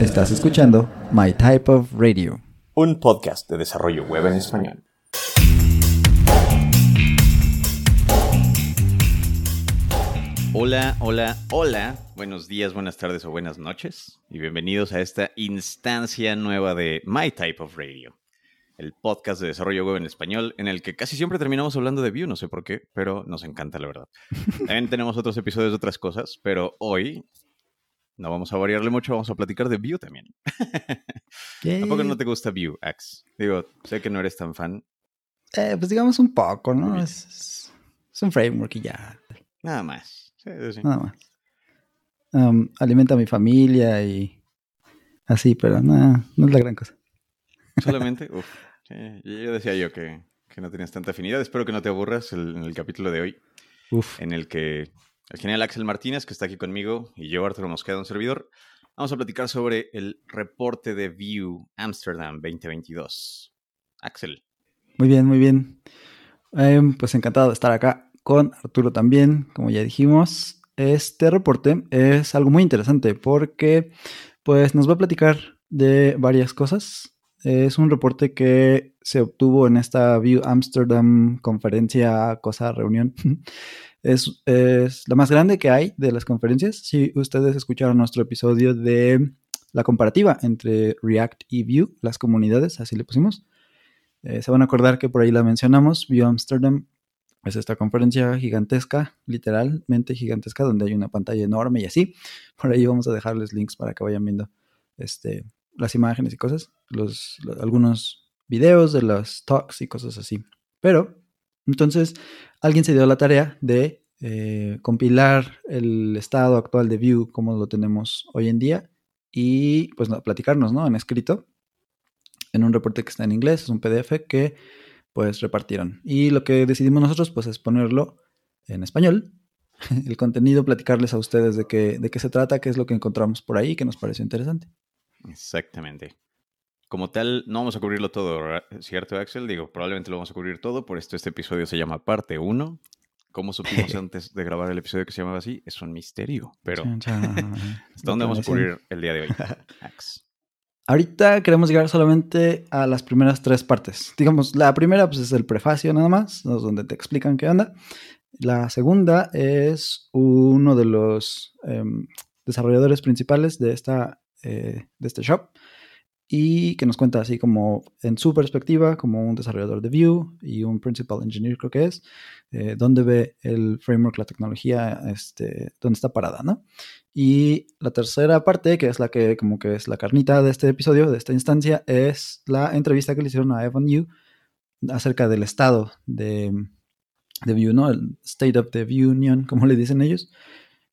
Estás escuchando My Type of Radio, un podcast de desarrollo web en español. Hola, hola, hola. Buenos días, buenas tardes o buenas noches. Y bienvenidos a esta instancia nueva de My Type of Radio, el podcast de desarrollo web en español, en el que casi siempre terminamos hablando de Vue, no sé por qué, pero nos encanta la verdad. También tenemos otros episodios de otras cosas, pero hoy no vamos a variarle mucho, vamos a platicar de Vue también. ¿A poco no te gusta Vue, Ax? Digo, sé que no eres tan fan. Eh, pues digamos un poco, ¿no? Es, un framework y ya. Nada más. Nada más. Um, alimenta a mi familia y así, pero no, no es la gran cosa. Solamente, uf, yo decía yo que, no tenías tanta afinidad. Espero que no te aburras en el capítulo de hoy, uf. en el que el genial Axel Martínez, que está aquí conmigo, y yo, Arturo Mosqueda, un servidor, vamos a platicar sobre el reporte de View Amsterdam 2022. Axel. Muy bien, muy bien. Em, pues encantado de estar acá con Arturo también, como ya dijimos. Este reporte es algo muy interesante porque pues nos va a platicar de varias cosas. Es un reporte que se obtuvo en esta View Amsterdam conferencia, cosa, reunión, Es, la más grande que hay de las conferencias. Si ustedes escucharon nuestro episodio de la comparativa entre React y Vue, las comunidades, así le pusimos, eh, se van a acordar que por ahí la mencionamos. Vue Amsterdam es esta conferencia gigantesca, literalmente gigantesca, donde hay una pantalla enorme y así. Por ahí vamos a dejarles links para que vayan viendo este, las imágenes y cosas, los, algunos videos de las talks y cosas así. Pero entonces, alguien se dio la tarea de eh, compilar el estado actual de Vue como lo tenemos hoy en día y pues platicarnos, ¿no? En escrito, en un reporte que está en inglés, es un PDF que pues repartieron. Y lo que decidimos nosotros pues es ponerlo en español, el contenido, platicarles a ustedes de qué, de qué se trata, qué es lo que encontramos por ahí, que nos pareció interesante. Exactamente como tal, no vamos a cubrirlo todo, ¿cierto, Axel? Digo, probablemente lo vamos a cubrir todo, por esto este episodio se llama Parte 1. ¿Cómo supimos antes de grabar el episodio que se llamaba así? Es un misterio, pero ¿hasta dónde vamos a cubrir el día de hoy, Ax? Ahorita queremos llegar solamente a las primeras tres partes. Digamos, la primera pues, es el prefacio nada más, donde te explican qué anda. La segunda es uno de los em, desarrolladores principales de, esta, eh, de este shop, y que nos cuenta así como en su perspectiva, como un desarrollador de Vue y un principal engineer creo que es, eh, dónde ve el framework, la tecnología, este, dónde está parada, ¿no? Y la tercera parte, que es la que como que es la carnita de este episodio, de esta instancia, es la entrevista que le hicieron a Evan Yu acerca del estado de, de Vue, ¿no? El State of the Vue Union, como le dicen ellos,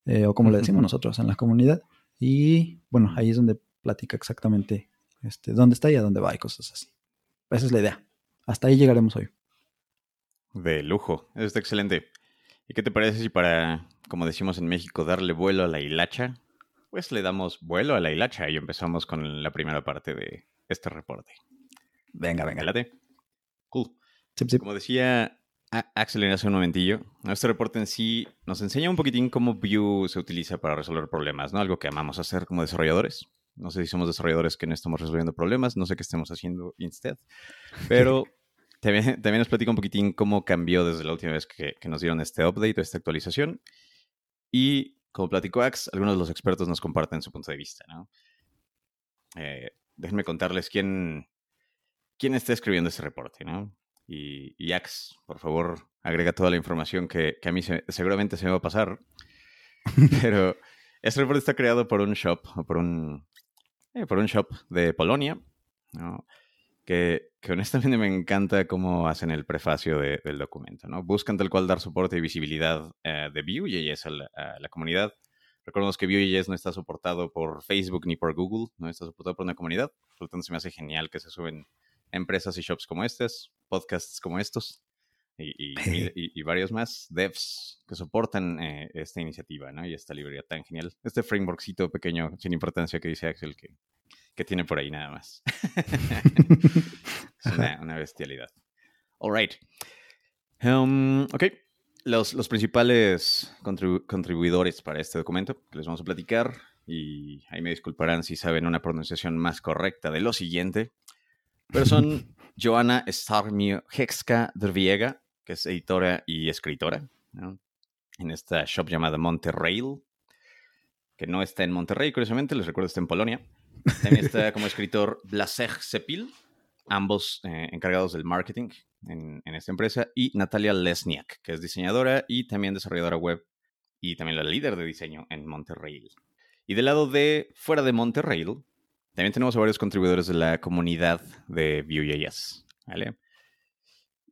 eh, o como le decimos nosotros en la comunidad. Y bueno, ahí es donde platica exactamente este, dónde está y a dónde va y cosas así. Esa es la idea. Hasta ahí llegaremos hoy. De lujo, eso está excelente. ¿Y qué te parece si para, como decimos en México, darle vuelo a la hilacha? Pues le damos vuelo a la hilacha y empezamos con la primera parte de este reporte. Venga, venga. Late. Cool. Como decía Axel hace un momentillo, este reporte en sí nos enseña un poquitín cómo Vue se utiliza para resolver problemas, ¿no? Algo que amamos hacer como desarrolladores. No sé si somos desarrolladores que no estamos resolviendo problemas, no sé qué estemos haciendo instead. Pero también, también nos platica un poquitín cómo cambió desde la última vez que, nos dieron este update o esta actualización. Y como platicó Ax, algunos de los expertos nos comparten su punto de vista. ¿no? Eh, déjenme contarles quién, quién está escribiendo este reporte. ¿no? Y, y Ax, por favor, agrega toda la información que, a mí seguramente se me va a pasar. Pero este reporte está creado por un shop o por un eh, por un shop de Polonia, que, honestamente me encanta cómo hacen el prefacio del documento. ¿no? Buscan tal cual dar soporte y visibilidad eh, de Vue.js a, la, a comunidad. Recordemos que Vue.js no está soportado por Facebook ni por Google, no está soportado por una comunidad. Por lo tanto, se me hace genial que se suben empresas y shops como estas, podcasts como estos, y, varios más devs que soportan eh, esta iniciativa ¿no? y esta librería tan genial. Este frameworkcito pequeño, sin importancia, que dice Axel que, que tiene por ahí nada más. es una, bestialidad. All right. Um, ok. Los, los principales contribuidores para este documento que les vamos a platicar y ahí me disculparán si saben una pronunciación más correcta de lo siguiente, pero son Joana Starmio Hexka Drviega, que es editora y escritora, en esta shop llamada Monterrail, que no está en Monterrey, curiosamente, les recuerdo, está en Polonia. También está como escritor Blasek Sepil, ambos eh, encargados del marketing en, esta empresa, y Natalia Lesniak, que es diseñadora y también desarrolladora web y también la líder de diseño en Monterrey. Y del lado de fuera de Monterrey, también tenemos a varios contribuidores de la comunidad de Vue.js, ¿vale?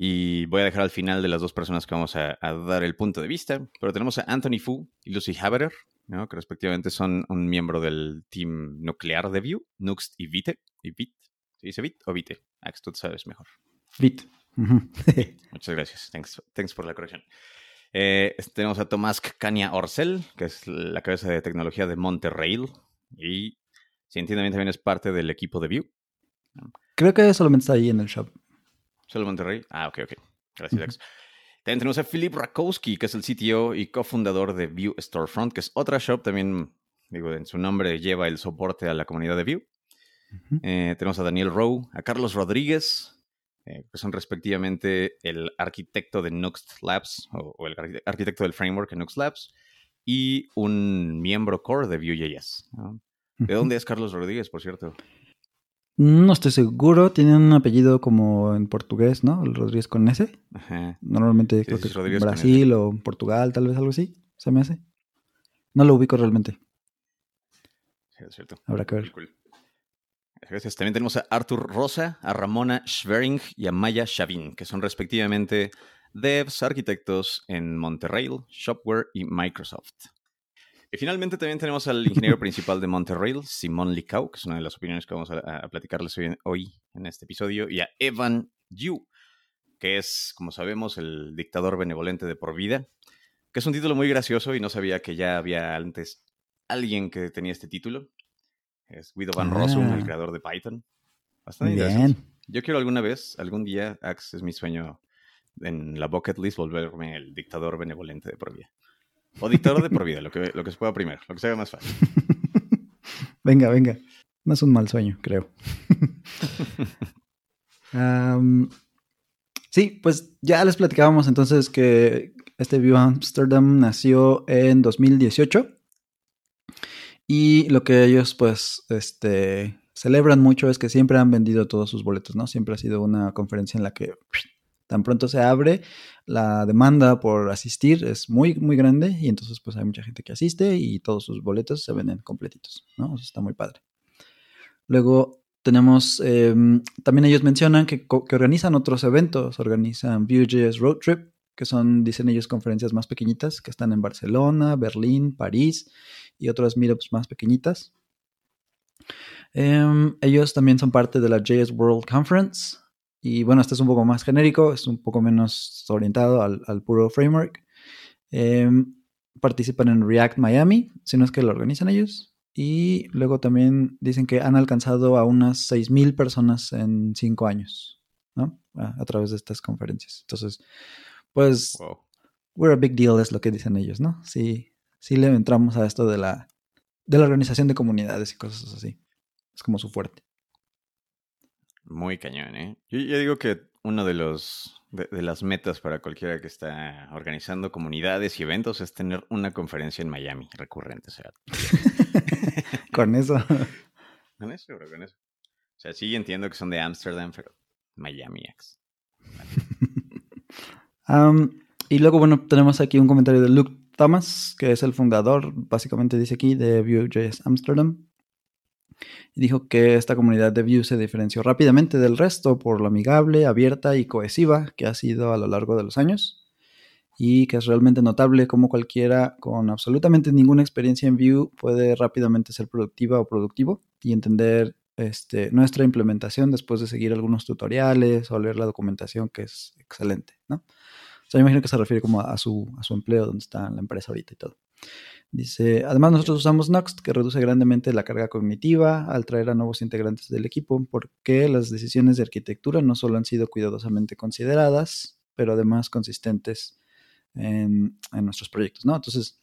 Y voy a dejar al final de las dos personas que vamos a, dar el punto de vista, pero tenemos a Anthony Fu y Lucy Haberer, ¿no? que respectivamente son un miembro del team nuclear de Vue, Nuxt y Vite, y Vite. ¿Se dice Vite o Vite? Ax, tú sabes mejor. Vite. Muchas gracias. Thanks, thanks por la corrección. Eh, tenemos a Tomás Caña Orcel, que es la cabeza de tecnología de Monterrail. Y científicamente también es parte del equipo de Vue. Creo que solamente está ahí en el shop. ¿Solo Monterrey? Ah, ok, ok. Gracias, También tenemos a Philip Rakowski, que es el CTO y cofundador de Vue Storefront, que es otra shop. También, digo, en su nombre lleva el soporte a la comunidad de Vue. Eh, tenemos a Daniel Rowe, a Carlos Rodríguez, eh, que son respectivamente el arquitecto de Nuxt Labs o, el arquitecto del framework en Nuxt Labs y un miembro core de Vue.js. ¿De dónde es Carlos Rodríguez, por cierto? No estoy seguro, tiene un apellido como en portugués, ¿no? El Rodríguez con S. Normalmente creo que es Brasil o Portugal, tal vez algo así, se me hace. No lo ubico realmente. Sí, es cierto. Habrá que ver. Gracias. También tenemos a Arthur Rosa, a Ramona Schwering y a Maya Shavin, que son respectivamente devs, arquitectos en Monterrail, Shopware y Microsoft. Y finalmente también tenemos al ingeniero principal de Monterrail, Simón Licau, que es una de las opiniones que vamos a, platicarles hoy, en este episodio, y a Evan Yu, que es, como sabemos, el dictador benevolente de por vida, que es un título muy gracioso y no sabía que ya había antes alguien que tenía este título. Es Guido Van Rossum, el ah. creador de Python. Bastante Bien. Yo quiero alguna vez, algún día, Ax, es mi sueño en la bucket list volverme el dictador benevolente de por vida. O dictador de por vida, lo que, lo que se pueda primero, lo que se haga más fácil. venga, venga. No es un mal sueño, creo. sí, pues ya les platicábamos entonces que este View Amsterdam nació en 2018 y lo que ellos pues este, celebran mucho es que siempre han vendido todos sus boletos, ¿no? Siempre ha sido una conferencia en la que tan pronto se abre, la demanda por asistir es muy, muy grande y entonces pues hay mucha gente que asiste y todos sus boletos se venden completitos, ¿no? Está muy padre. Luego tenemos, em, también ellos mencionan que, que, organizan otros eventos, organizan Vue.js Road Trip, que son, dicen ellos, conferencias más pequeñitas que están en Barcelona, Berlín, París y otras meetups más pequeñitas. Em, ellos también son parte de la JS World Conference. Y bueno, este es un poco más genérico, es un poco menos orientado al, puro framework. Em, participan en React Miami, si no es que lo organizan ellos. Y luego también dicen que han alcanzado a unas 6.000 personas en 5 años, ¿no? A, través de estas conferencias. Entonces, pues, we're a big deal, es lo que dicen ellos, ¿no? Sí, sí le entramos a esto de la, de la organización de comunidades y cosas así. Es como su fuerte. Muy cañón, ¿eh? Yo, digo que uno de los de, las metas para cualquiera que está organizando comunidades y eventos es tener una conferencia en Miami recurrente. O sea, con eso. con eso, bro, con eso. O sea, sí entiendo que son de Amsterdam, pero Miami X. y luego, bueno, tenemos aquí un comentario de Luke Thomas, que es el fundador, básicamente dice aquí, de Vue.js Amsterdam. Dijo que esta comunidad de Vue se diferenció rápidamente del resto por lo amigable, abierta y cohesiva que ha sido a lo largo de los años. Y que es realmente notable cómo cualquiera con absolutamente ninguna experiencia en Vue puede rápidamente ser productiva o productivo y entender este, nuestra implementación después de seguir algunos tutoriales o leer la documentación que es excelente, ¿no? sea, yo imagino que se refiere como a, su, a su empleo, donde está la empresa ahorita y todo. Dice, además nosotros usamos Nuxt, que reduce grandemente la carga cognitiva al traer a nuevos integrantes del equipo, porque las decisiones de arquitectura no solo han sido cuidadosamente consideradas, pero además consistentes en, en nuestros proyectos, ¿no? Entonces,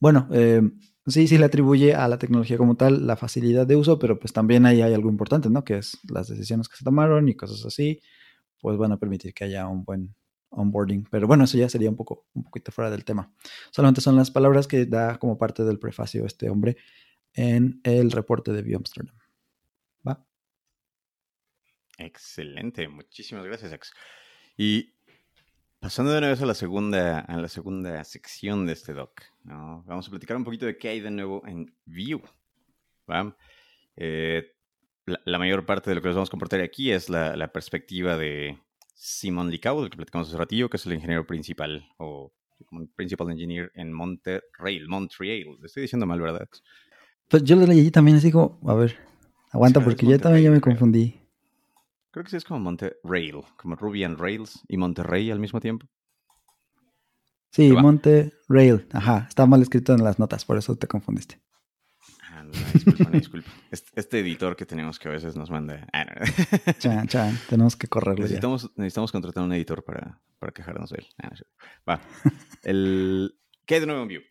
bueno, eh, sí, sí le atribuye a la tecnología como tal la facilidad de uso, pero pues también ahí hay algo importante, ¿no? Que es las decisiones que se tomaron y cosas así, pues van a permitir que haya un buen onboarding. Pero bueno, eso ya sería un poco, un poquito fuera del tema. Solamente son las palabras que da como parte del prefacio este hombre en el reporte de View ¿Va? Excelente, muchísimas gracias, Ex. Y pasando de una vez a la segunda, a la segunda sección de este doc, vamos a platicar un poquito de qué hay de nuevo en View. Eh, la, mayor parte de lo que nos vamos a compartir aquí es la, perspectiva de Simon Licau, del que platicamos hace ratillo, que es el ingeniero principal o principal engineer en Monterrey, Montreal. Le estoy diciendo mal, ¿verdad? Pues yo lo leí también así como, a ver, aguanta porque yo también ya me confundí. Creo que sí es como Monterrey, como Ruby and Rails y Monterrey al mismo tiempo. Sí, Monterrey, ajá, está mal escrito en las notas, por eso te confundiste. Ah, disculpa, disculpa. Este, editor que tenemos que a veces nos manda. Ah, chan, chan, tenemos que correrlo. Necesitamos, necesitamos contratar un editor para, para quejarnos de él. Ah, Va. El... ¿Qué hay de nuevo en Vue?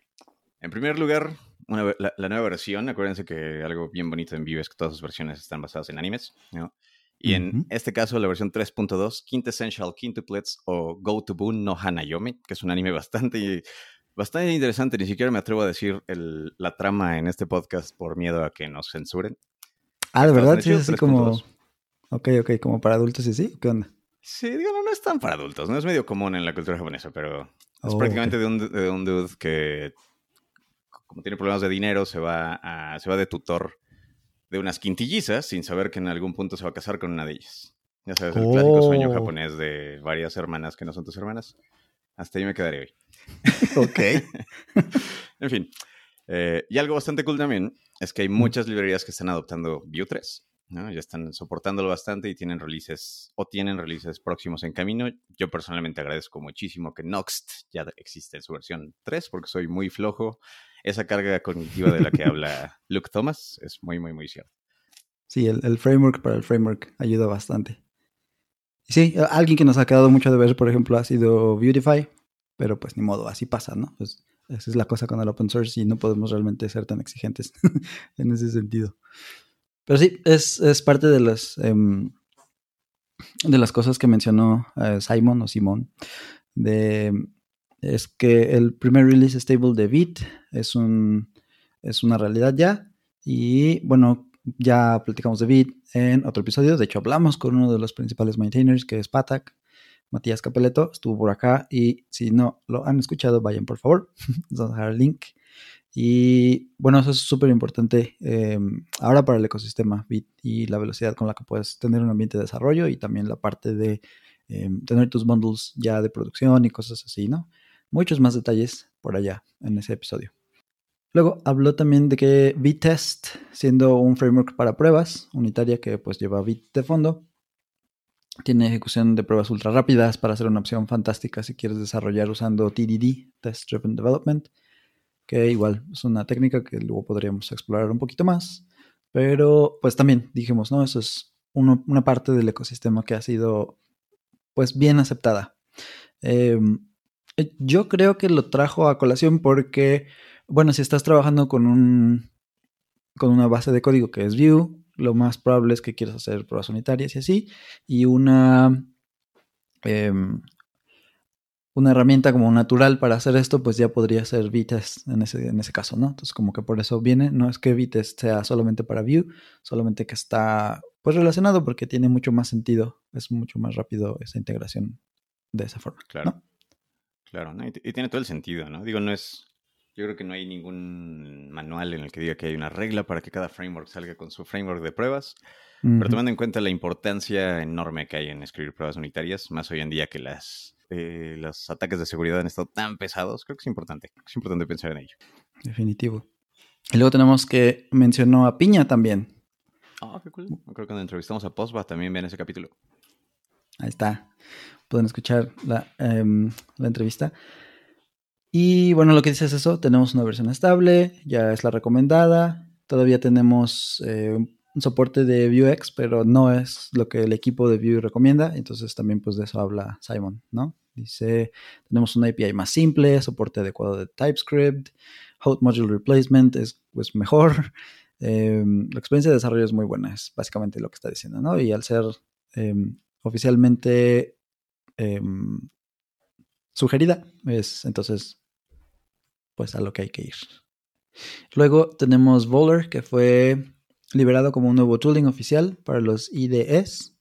En primer lugar, la, nueva versión, acuérdense que algo bien bonito en Vue es que todas sus versiones están basadas en animes, ¿no? Y en este caso, la versión 3.2, Quintessential Quintuplets o Go to Boon no Hanayomi, que es un anime bastante, bastante interesante. Ni siquiera me atrevo a decir el, la trama en este podcast por miedo a que nos censuren. Ah, de verdad, sí, es así como. Ok, ok, como para adultos y sí, ¿qué onda? Sí, digo, no, es tan para adultos, no es medio común en la cultura japonesa, pero es oh, prácticamente de, un, de un dude que como tiene problemas de dinero, se va, a, se va de tutor de unas quintillizas sin saber que en algún punto se va a casar con una de ellas. Ya sabes, el clásico sueño oh. japonés de varias hermanas que no son tus hermanas. Hasta ahí me quedaré hoy. ok. en fin. Eh, y algo bastante cool también es que hay muchas librerías que están adoptando Vue 3. ¿no? Ya están soportándolo bastante y tienen releases o tienen releases próximos en camino. Yo personalmente agradezco muchísimo que Noxt ya existe en su versión 3 porque soy muy flojo esa carga cognitiva de la que habla Luke Thomas es muy, muy, muy cierto. Sí, el, framework para el framework ayuda bastante. Sí, alguien que nos ha quedado mucho de ver, por ejemplo, ha sido Beautify, pero pues ni modo, así pasa, ¿no? Pues, esa es la cosa con el open source y no podemos realmente ser tan exigentes en ese sentido. Pero sí, es, parte de las, em, de las cosas que mencionó eh, Simon o Simón, de es que el primer release stable de Bit es, un, es una realidad ya. Y bueno, ya platicamos de Bit en otro episodio. De hecho, hablamos con uno de los principales maintainers, que es Patak, Matías Capeleto. Estuvo por acá. Y si no lo han escuchado, vayan por favor. Vamos a dejar el link. Y bueno, eso es súper importante em, ahora para el ecosistema Bit y la velocidad con la que puedes tener un ambiente de desarrollo y también la parte de em, tener tus bundles ya de producción y cosas así, ¿no? muchos más detalles por allá en ese episodio. Luego habló también de que Vitest, siendo un framework para pruebas unitaria que pues lleva Bit de fondo, tiene ejecución de pruebas ultra rápidas para ser una opción fantástica si quieres desarrollar usando TDD, Test Driven Development, que igual es una técnica que luego podríamos explorar un poquito más, pero pues también dijimos, ¿no? Eso es una parte del ecosistema que ha sido pues bien aceptada. Em, yo creo que lo trajo a colación porque, bueno, si estás trabajando con un con una base de código que es Vue, lo más probable es que quieras hacer pruebas unitarias y así, y una em, una herramienta como natural para hacer esto, pues ya podría ser Vitest en ese, en ese caso, ¿no? Entonces, como que por eso viene, no es que Vitest sea solamente para Vue, solamente que está pues relacionado porque tiene mucho más sentido, es mucho más rápido esa integración de esa forma. Claro. Claro, y, tiene todo el sentido, ¿no? Digo, no es. Yo creo que no hay ningún manual en el que diga que hay una regla para que cada framework salga con su framework de pruebas. Pero tomando en cuenta la importancia enorme que hay en escribir pruebas unitarias, más hoy en día que las, eh, los ataques de seguridad han estado tan pesados, creo que es importante. Es importante pensar en ello. Definitivo. Y luego tenemos que mencionó a Piña también. Ah, qué cool. Creo que cuando entrevistamos a Postba también ven ese capítulo. Ahí está pueden escuchar em, la, entrevista. Y bueno, lo que dice es eso, tenemos una versión estable, ya es la recomendada, todavía tenemos eh, un soporte de Vuex, pero no es lo que el equipo de Vue recomienda, entonces también pues de eso habla Simon, ¿no? Dice, tenemos una API más simple, soporte adecuado de TypeScript, Hot Module Replacement es pues, mejor. Em, la experiencia de desarrollo es muy buena, es básicamente lo que está diciendo, ¿no? Y al ser em, oficialmente em, sugerida, es entonces pues a lo que hay que ir. Luego tenemos Voller, que fue liberado como un nuevo tooling oficial para los IDEs,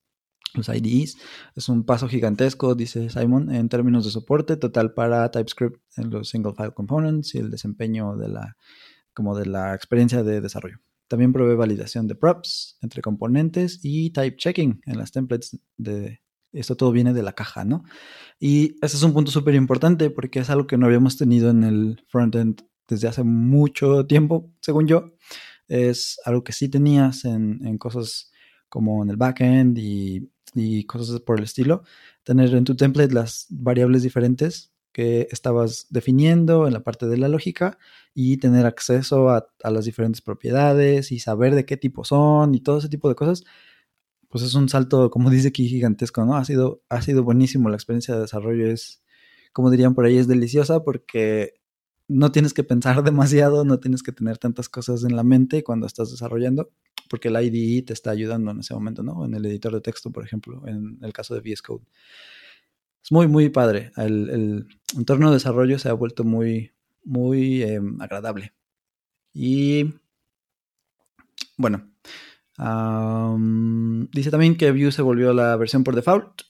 los IDEs. Es un paso gigantesco, dice Simon, en términos de soporte total para TypeScript en los single file components y el desempeño de la, como de la experiencia de desarrollo. También provee validación de props entre componentes y type checking en las templates de... Esto todo viene de la caja, ¿no? Y ese es un punto súper importante porque es algo que no habíamos tenido en el frontend desde hace mucho tiempo, según yo. Es algo que sí tenías en, cosas como en el backend y, y cosas por el estilo. Tener en tu template las variables diferentes que estabas definiendo en la parte de la lógica y tener acceso a, las diferentes propiedades y saber de qué tipo son y todo ese tipo de cosas, pues es un salto, como dice aquí, gigantesco, ¿no? Ha sido, ha sido buenísimo, la experiencia de desarrollo es, como dirían por ahí, es deliciosa porque no tienes que pensar demasiado, no tienes que tener tantas cosas en la mente cuando estás desarrollando, porque el IDE te está ayudando en ese momento, ¿no? En el editor de texto, por ejemplo, en el caso de VS Code es muy, muy padre. El, entorno de desarrollo se ha vuelto muy, muy em, agradable. Y bueno, dice también que Vue se volvió la versión por default.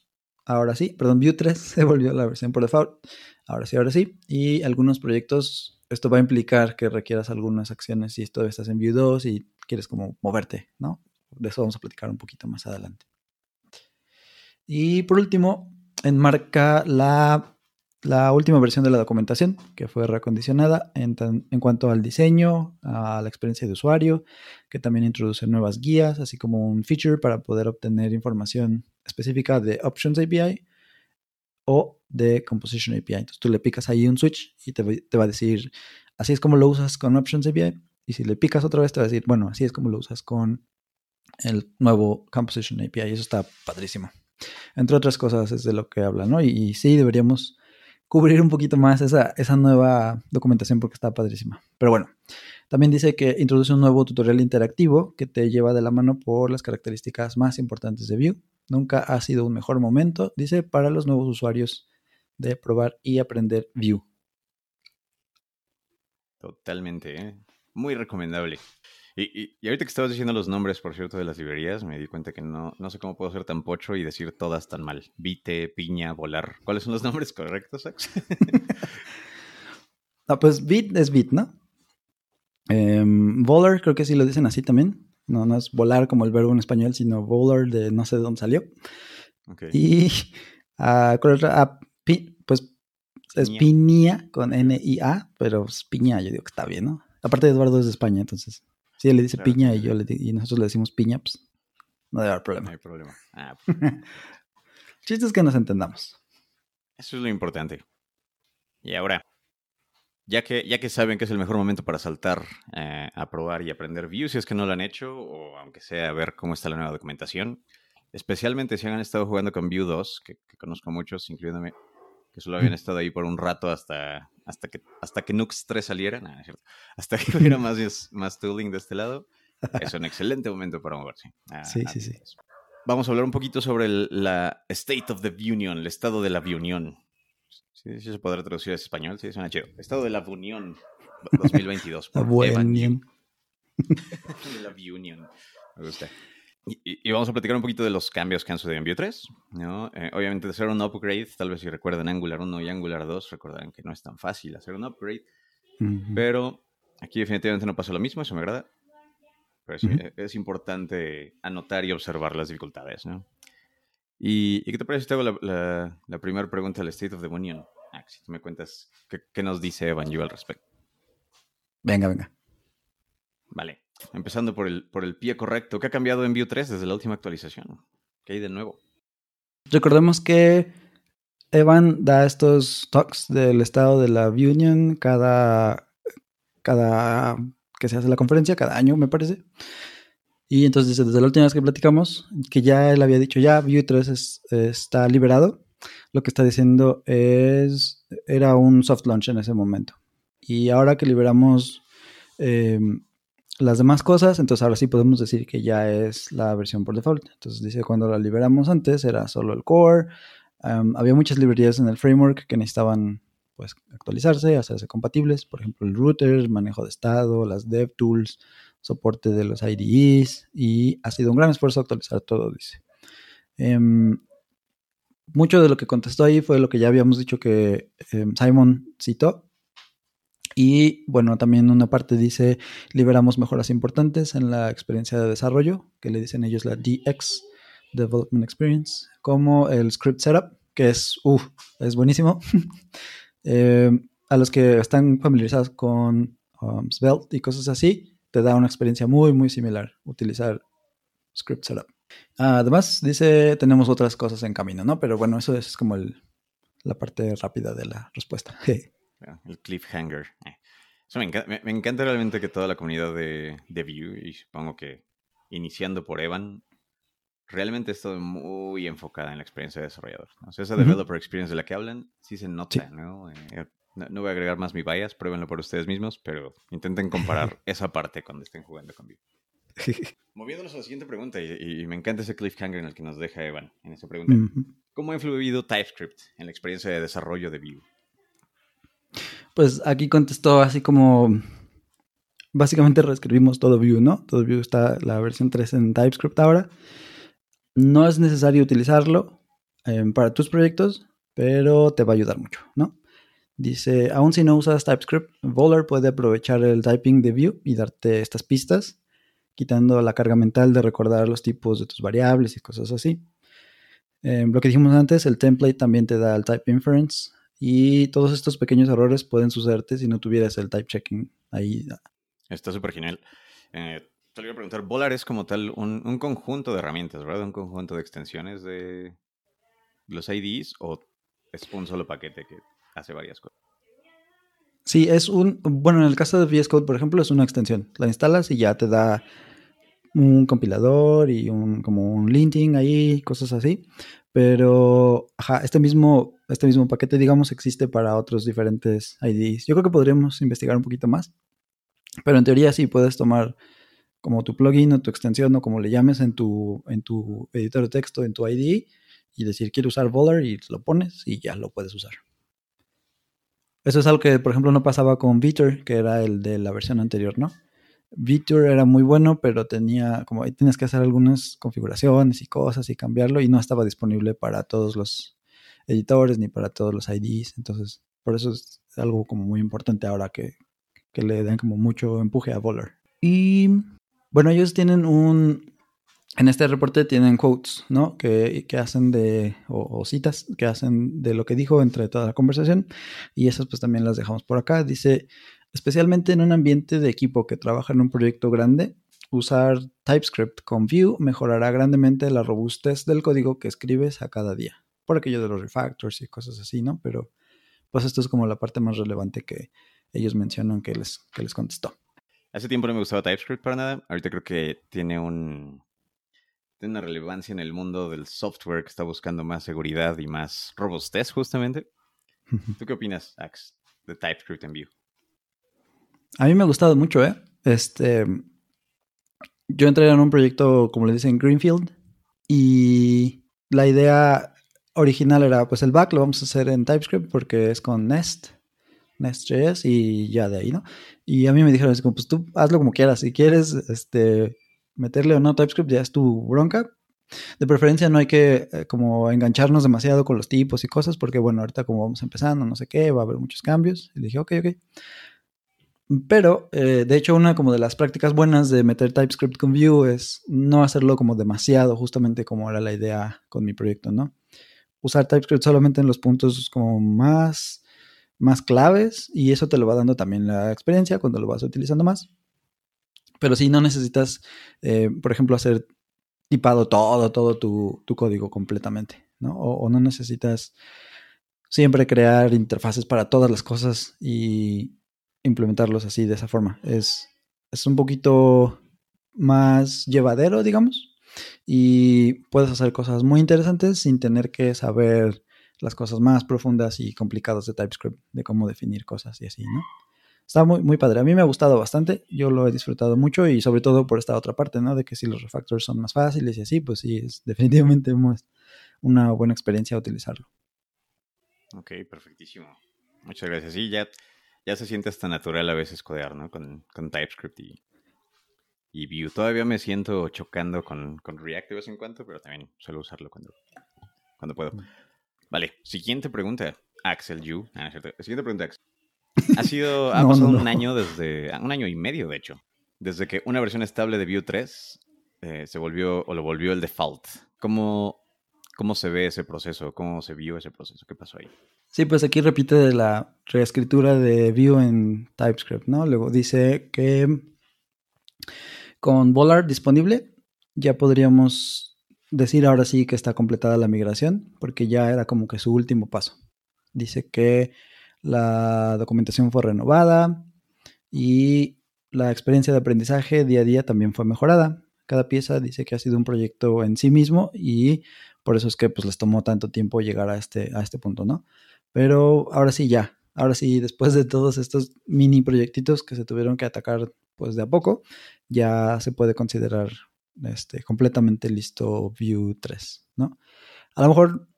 Ahora sí, perdón, Vue 3 se volvió la versión por default. Ahora sí, ahora sí. Y algunos proyectos, esto va a implicar que requieras algunas acciones si todavía estás en Vue 2 y quieres como moverte, ¿no? De eso vamos a platicar un poquito más adelante. Y por último, enmarca la, la última versión de la documentación, que fue reacondicionada en, cuanto al diseño, a la experiencia de usuario, que también introduce nuevas guías, así como un feature para poder obtener información específica de Options API o de Composition API. Entonces tú le picas ahí un switch y te, te va a decir, así es como lo usas con Options API. Y si le picas otra vez, te va a decir, bueno, así es como lo usas con el nuevo Composition API. Y eso está padrísimo. Entre otras cosas es de lo que habla, ¿no? Y, sí, deberíamos cubrir un poquito más esa, esa nueva documentación porque está padrísima. Pero bueno, también dice que introduce un nuevo tutorial interactivo que te lleva de la mano por las características más importantes de Vue. Nunca ha sido un mejor momento, dice, para los nuevos usuarios de probar y aprender Vue. Totalmente, ¿eh? muy recomendable. Y, ahorita que estabas diciendo los nombres, por cierto, de las librerías, me di cuenta que no, no sé cómo puedo ser tan pocho y decir todas tan mal. Vite, piña, volar. ¿Cuáles son los nombres correctos, Ax? no, pues bit es bit, ¿no? Em, volar, creo que sí lo dicen así también. No, no es volar como el verbo en español, sino volar de no sé de dónde salió. Y uh, pues es piña con N-I-A, pero es piña, yo digo que está bien, ¿no? Aparte Eduardo es de España, entonces. Si él le dice piña y yo le y nosotros le decimos piña, pues no debe haber problema. No hay problema. Ah, pues. Chiste es que nos entendamos. Eso es lo importante. Y ahora, ya que, ya que saben que es el mejor momento para saltar eh, a probar y aprender Vue, si es que no lo han hecho, o aunque sea a ver cómo está la nueva documentación, especialmente si han estado jugando con Vue 2, que, que conozco muchos, incluyéndome, que solo habían estado ahí por un rato hasta, hasta, que, hasta que Nux 3 saliera, hasta que hubiera más, más tooling de este lado. Es un excelente momento para moverse. sí, sí, sí. Vamos a hablar un poquito sobre la State of the Union, el estado de la Unión. Sí, sí se podrá traducir a español, sí, suena chido. Estado de la Unión 2022. la Unión. la Unión. Me gusta. Y, vamos a platicar un poquito de los cambios que han sucedido en Vue 3. ¿no? Eh, obviamente, de hacer un upgrade, tal vez si recuerdan Angular 1 y Angular 2, recordarán que no es tan fácil hacer un upgrade. Pero aquí definitivamente no pasa lo mismo, eso me agrada. Pero es, importante anotar y observar las dificultades. ¿no? ¿Y, qué te parece si te hago la, la, primera pregunta del State of the Union? Ah, si tú me cuentas qué, qué nos dice Evan Yu al respecto. Venga, venga. Vale. Empezando por el, por el pie correcto. ¿Qué ha cambiado en Vue 3 desde la última actualización? ¿Qué hay de nuevo? Recordemos que Evan da estos talks del estado de la Union cada, cada que se hace la conferencia, cada año me parece. Y entonces desde la última vez que platicamos, que ya él había dicho, ya Vue 3 está liberado, lo que está diciendo es, era un soft launch en ese momento. Y ahora que liberamos em, las demás cosas, entonces ahora sí podemos decir que ya es la versión por default. Entonces dice cuando la liberamos antes era solo el core. había muchas librerías en el framework que necesitaban pues, actualizarse, hacerse compatibles. Por ejemplo, el router, manejo de estado, las DevTools, soporte de los IDEs. Y ha sido un gran esfuerzo actualizar todo, dice. Em, mucho de lo que contestó ahí fue lo que ya habíamos dicho que em, Simon citó. Y bueno, también una parte dice, liberamos mejoras importantes en la experiencia de desarrollo, que le dicen ellos la DX, Development Experience, como el Script Setup, que es, uff, es buenísimo. Em, a los que están familiarizados con um, Svelte y cosas así, te da una experiencia muy, muy similar utilizar Script Setup. Además, dice, tenemos otras cosas en camino, ¿no? Pero bueno, eso es como la parte rápida de la respuesta. el cliffhanger. Eh. me, encanta, realmente que toda la comunidad de, de Vue, y supongo que iniciando por Evan, realmente está muy enfocada en la experiencia de desarrollador. O sea, esa developer experience de la que hablan, sí se nota, ¿no? Eh, ¿no? voy a agregar más mi bias, pruébenlo por ustedes mismos, pero intenten comparar esa parte cuando estén jugando con Vue. Moviéndonos a la siguiente pregunta, y, me encanta ese cliffhanger en el que nos deja Evan en esa pregunta. ¿Cómo ha influido TypeScript en la experiencia de desarrollo de Vue? Pues aquí contestó así como... Básicamente reescribimos todo Vue, ¿no? Todo Vue está la versión 3 en TypeScript ahora. No es necesario utilizarlo em, para tus proyectos, pero te va a ayudar mucho, ¿no? Dice, aún si no usas TypeScript, Volar puede aprovechar el typing de Vue y darte estas pistas quitando la carga mental de recordar los tipos de tus variables y cosas así. Eh, lo que dijimos antes, el template también te da el type inference y todos estos pequeños errores pueden sucederte si no tuvieras el type checking ahí. Está súper genial. Eh, te voy a preguntar, Volar es como tal un, conjunto de herramientas, ¿verdad? Un conjunto de extensiones de los IDs o es un solo paquete que hace varias cosas. Sí, es un, bueno, en el caso de VS Code, por ejemplo, es una extensión. La instalas y ya te da un compilador y un como un linting ahí, cosas así. Pero ajá, este mismo, este mismo paquete, digamos, existe para otros diferentes IDs. Yo creo que podríamos investigar un poquito más. Pero en teoría sí puedes tomar como tu plugin o tu extensión o como le llames en tu, en tu editor de texto, en tu IDE y decir quiero usar Volar y lo pones y ya lo puedes usar. Eso es algo que, por ejemplo, no pasaba con Vitor, que era el de la versión anterior, ¿no? Vitor era muy bueno, pero tenía como ahí tienes que hacer algunas configuraciones y cosas y cambiarlo y no estaba disponible para todos los editores ni para todos los IDs. Entonces, por eso es algo como muy importante ahora que, que le den como mucho empuje a Volar. Y bueno, ellos tienen un, en este reporte tienen quotes, ¿no? Que, hacen de, o, citas que hacen de lo que dijo entre toda la conversación. Y esas pues también las dejamos por acá. Dice, especialmente en un ambiente de equipo que trabaja en un proyecto grande, usar TypeScript con Vue mejorará grandemente la robustez del código que escribes a cada día. Por aquello de los refactors y cosas así, ¿no? Pero pues esto es como la parte más relevante que ellos mencionan que les, que les contestó. Hace tiempo no me gustaba TypeScript para nada. Ahorita creo que tiene un, tiene una relevancia en el mundo del software que está buscando más seguridad y más robustez, justamente. ¿Tú qué opinas, Ax, de TypeScript en Vue? A mí me ha gustado mucho, ¿eh? Este, yo entré en un proyecto, como le dicen, Greenfield, y la idea original era, pues el back lo vamos a hacer en TypeScript porque es con Nest, Nest.js y ya de ahí, ¿no? Y a mí me dijeron, pues tú hazlo como quieras, si quieres, este, meterle o no TypeScript ya es tu bronca. De preferencia no hay que eh, como engancharnos demasiado con los tipos y cosas, porque bueno, ahorita como vamos empezando, no sé qué, va a haber muchos cambios. Y dije, ok, ok. Pero, eh, de hecho, una como de las prácticas buenas de meter TypeScript con Vue es no hacerlo como demasiado, justamente como era la idea con mi proyecto, ¿no? Usar TypeScript solamente en los puntos como más, más claves y eso te lo va dando también la experiencia cuando lo vas utilizando más. Pero si no necesitas, eh, por ejemplo, hacer tipado todo, todo tu, código completamente, ¿no? O, no necesitas siempre crear interfaces para todas las cosas y implementarlos así, de esa forma. Es, es un poquito más llevadero, digamos, y puedes hacer cosas muy interesantes sin tener que saber las cosas más profundas y complicadas de TypeScript, de cómo definir cosas y así, ¿no? está muy, muy padre. A mí me ha gustado bastante, yo lo he disfrutado mucho y sobre todo por esta otra parte, ¿no? De que si los refactors son más fáciles y así, pues sí, es definitivamente una buena experiencia utilizarlo. Ok, perfectísimo. Muchas gracias. Sí, ya, ya se siente hasta natural a veces codear, ¿no? Con, con TypeScript y, y Vue. Todavía me siento chocando con, con, React de vez en cuando, pero también suelo usarlo cuando, cuando puedo. Mm. Vale, siguiente pregunta. Axel Yu. Ah, siguiente pregunta, Axel. Ha sido, ha pasado un año desde, un año y medio de hecho, desde que una versión estable de Vue 3 eh, se volvió o lo volvió el default. ¿Cómo, ¿Cómo se ve ese proceso? ¿Cómo se vio ese proceso? ¿Qué pasó ahí? Sí, pues aquí repite de la reescritura de Vue en TypeScript, ¿no? Luego dice que con Bollard disponible ya podríamos decir ahora sí que está completada la migración, porque ya era como que su último paso. Dice que la documentación fue renovada y la experiencia de aprendizaje día a día también fue mejorada. Cada pieza dice que ha sido un proyecto en sí mismo y por eso es que pues les tomó tanto tiempo llegar a este, a este punto, ¿no? Pero ahora sí ya, ahora sí, después de todos estos mini proyectitos que se tuvieron que atacar pues de a poco, ya se puede considerar este, completamente listo View 3, ¿no? A lo mejor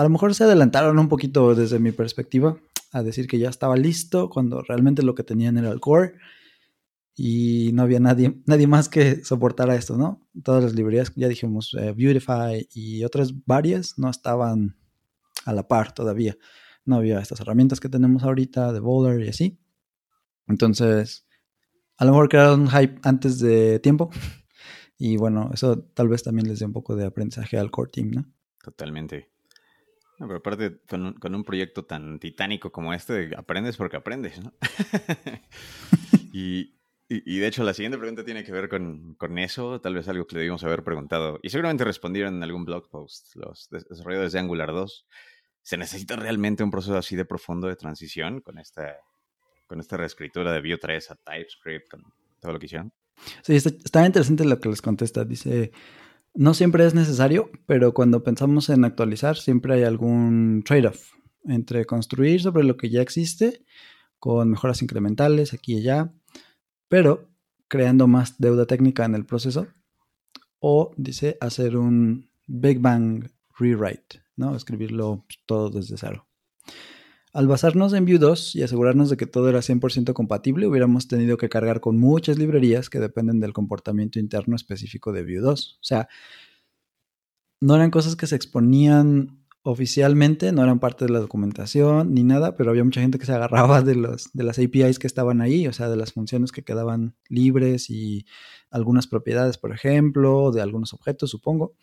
a lo mejor se adelantaron un poquito desde mi perspectiva, a decir que ya estaba listo cuando realmente lo que tenían era el core y no había nadie, nadie más que soportara esto, ¿no? Todas las librerías, ya dijimos, eh, Beautify y otras varias no estaban a la par todavía. No había estas herramientas que tenemos ahorita de Boulder y así. Entonces, a lo mejor crearon un hype antes de tiempo. Y bueno, eso tal vez también les dé un poco de aprendizaje al core team, ¿no? Totalmente pero aparte, con un, proyecto tan titánico como este, aprendes porque aprendes, ¿no? y, de hecho, la siguiente pregunta tiene que ver con, eso, tal vez algo que le debimos haber preguntado. Y seguramente respondieron en algún blog post los desarrolladores de Angular 2. ¿Se necesita realmente un proceso así de profundo de transición con esta, con esta reescritura de Vue 3 a TypeScript, con todo lo que hicieron? Sí, está, está interesante lo que les contesta. Dice, no siempre es necesario, pero cuando pensamos en actualizar, siempre hay algún trade-off entre construir sobre lo que ya existe, con mejoras incrementales aquí y allá, pero creando más deuda técnica en el proceso, o dice hacer un Big Bang rewrite, ¿no? Escribirlo todo desde cero. Al basarnos en Vue 2 y asegurarnos de que todo era 100% compatible, hubiéramos tenido que cargar con muchas librerías que dependen del comportamiento interno específico de Vue 2. O sea, no eran cosas que se exponían oficialmente, no eran parte de la documentación ni nada, pero había mucha gente que se agarraba de, los, de las APIs que estaban ahí, o sea, de las funciones que quedaban libres y algunas propiedades, por ejemplo, de algunos objetos, supongo.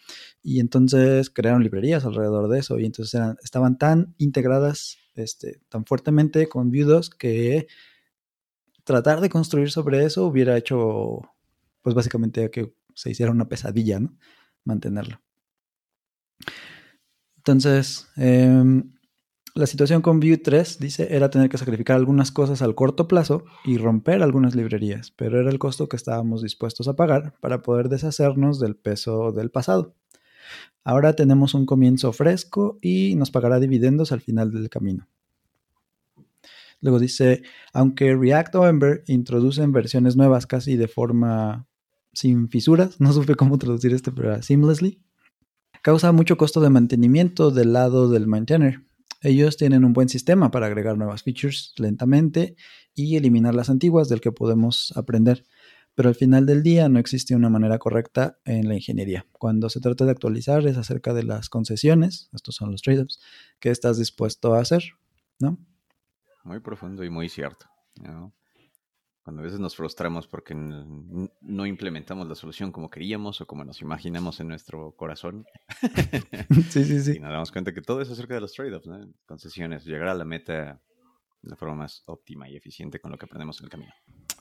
Y entonces crearon librerías alrededor de eso y entonces estaban tan integradas este, tan fuertemente con Vue 2 que tratar de construir sobre eso hubiera hecho, pues básicamente que se hiciera una pesadilla, ¿no? Mantenerlo. Entonces, em, la situación con Vue 3, dice, era tener que sacrificar algunas cosas al corto plazo y romper algunas librerías, pero era el costo que estábamos dispuestos a pagar para poder deshacernos del peso del pasado. Ahora tenemos un comienzo fresco y nos pagará dividendos al final del camino. Luego dice, aunque React o Ember introducen versiones nuevas casi de forma sin fisuras, no supe cómo traducir esto, pero seamlessly, causa mucho costo de mantenimiento del lado del maintainer. Ellos tienen un buen sistema para agregar nuevas features lentamente y eliminar las antiguas del que podemos aprender pero al final del día no existe una manera correcta en la ingeniería. Cuando se trata de actualizar es acerca de las concesiones, estos son los trade-offs, que estás dispuesto a hacer, ¿no? Muy profundo y muy cierto. Cuando a veces nos frustramos porque no implementamos la solución como queríamos o como nos imaginamos en nuestro corazón. sí, sí, sí. Y nos damos cuenta que todo es acerca de los trade-offs, ¿no? concesiones, llegar a la meta de la forma más óptima y eficiente con lo que aprendemos en el camino.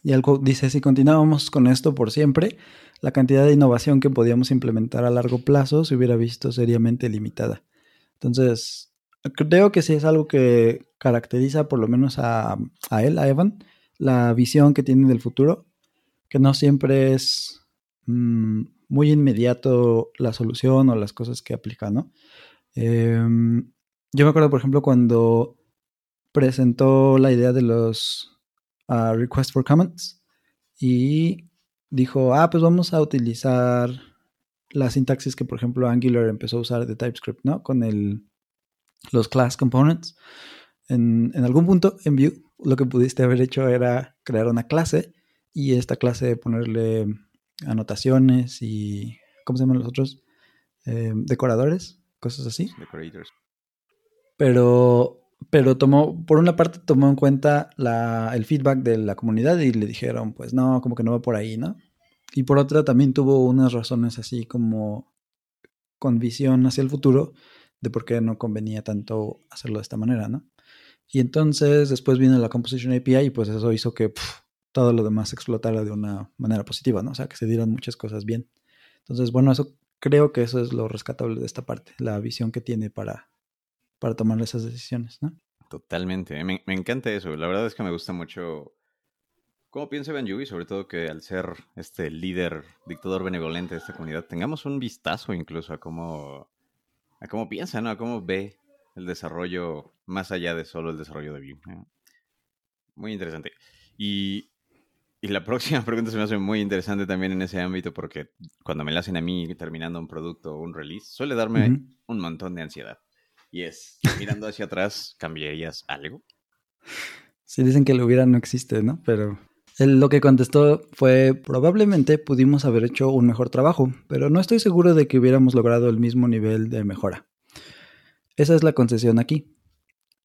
Y algo dice, si continuábamos con esto por siempre, la cantidad de innovación que podíamos implementar a largo plazo se hubiera visto seriamente limitada. Entonces, creo que sí es algo que caracteriza por lo menos a, él, a Evan, la visión que tiene del futuro, que no siempre es mm, muy inmediato la solución o las cosas que aplica, ¿no? Em, yo me acuerdo, por ejemplo, cuando presentó la idea de los a request for comments y dijo, ah, pues vamos a utilizar la sintaxis que, por ejemplo, Angular empezó a usar de TypeScript, ¿no? Con el, los class components. En, en algún punto en Vue, lo que pudiste haber hecho era crear una clase y esta clase ponerle anotaciones y, ¿cómo se llaman los otros? Eh, decoradores, cosas así. Decorators. Pero, pero tomó, por una parte tomó en cuenta la, el feedback de la comunidad y le dijeron, pues no, como que no va por ahí, ¿no? Y por otra también tuvo unas razones así como con visión hacia el futuro de por qué no convenía tanto hacerlo de esta manera, ¿no? Y entonces después vino la Composition API y pues eso hizo que todo lo demás explotara de una manera positiva, ¿no? O sea, que se dieran muchas cosas bien. Entonces, bueno, eso creo que eso es lo rescatable de esta parte, la visión que tiene para, para tomar esas decisiones, ¿no? Totalmente, me, me encanta eso. La verdad es que me gusta mucho cómo piensa Ben y sobre todo que al ser este líder, dictador benevolente de esta comunidad, tengamos un vistazo incluso a cómo, a cómo piensa, ¿no? A cómo ve el desarrollo más allá de solo el desarrollo de Vue. Muy interesante. Y, y, la próxima pregunta se me hace muy interesante también en ese ámbito porque cuando me la hacen a mí terminando un producto o un release, suele darme un montón de ansiedad. Y es, mirando hacia atrás, ¿cambiarías algo? Sí, dicen que lo hubiera no existe, ¿no? Pero él lo que contestó fue, probablemente pudimos haber hecho un mejor trabajo, pero no estoy seguro de que hubiéramos logrado el mismo nivel de mejora. Esa es la concesión aquí.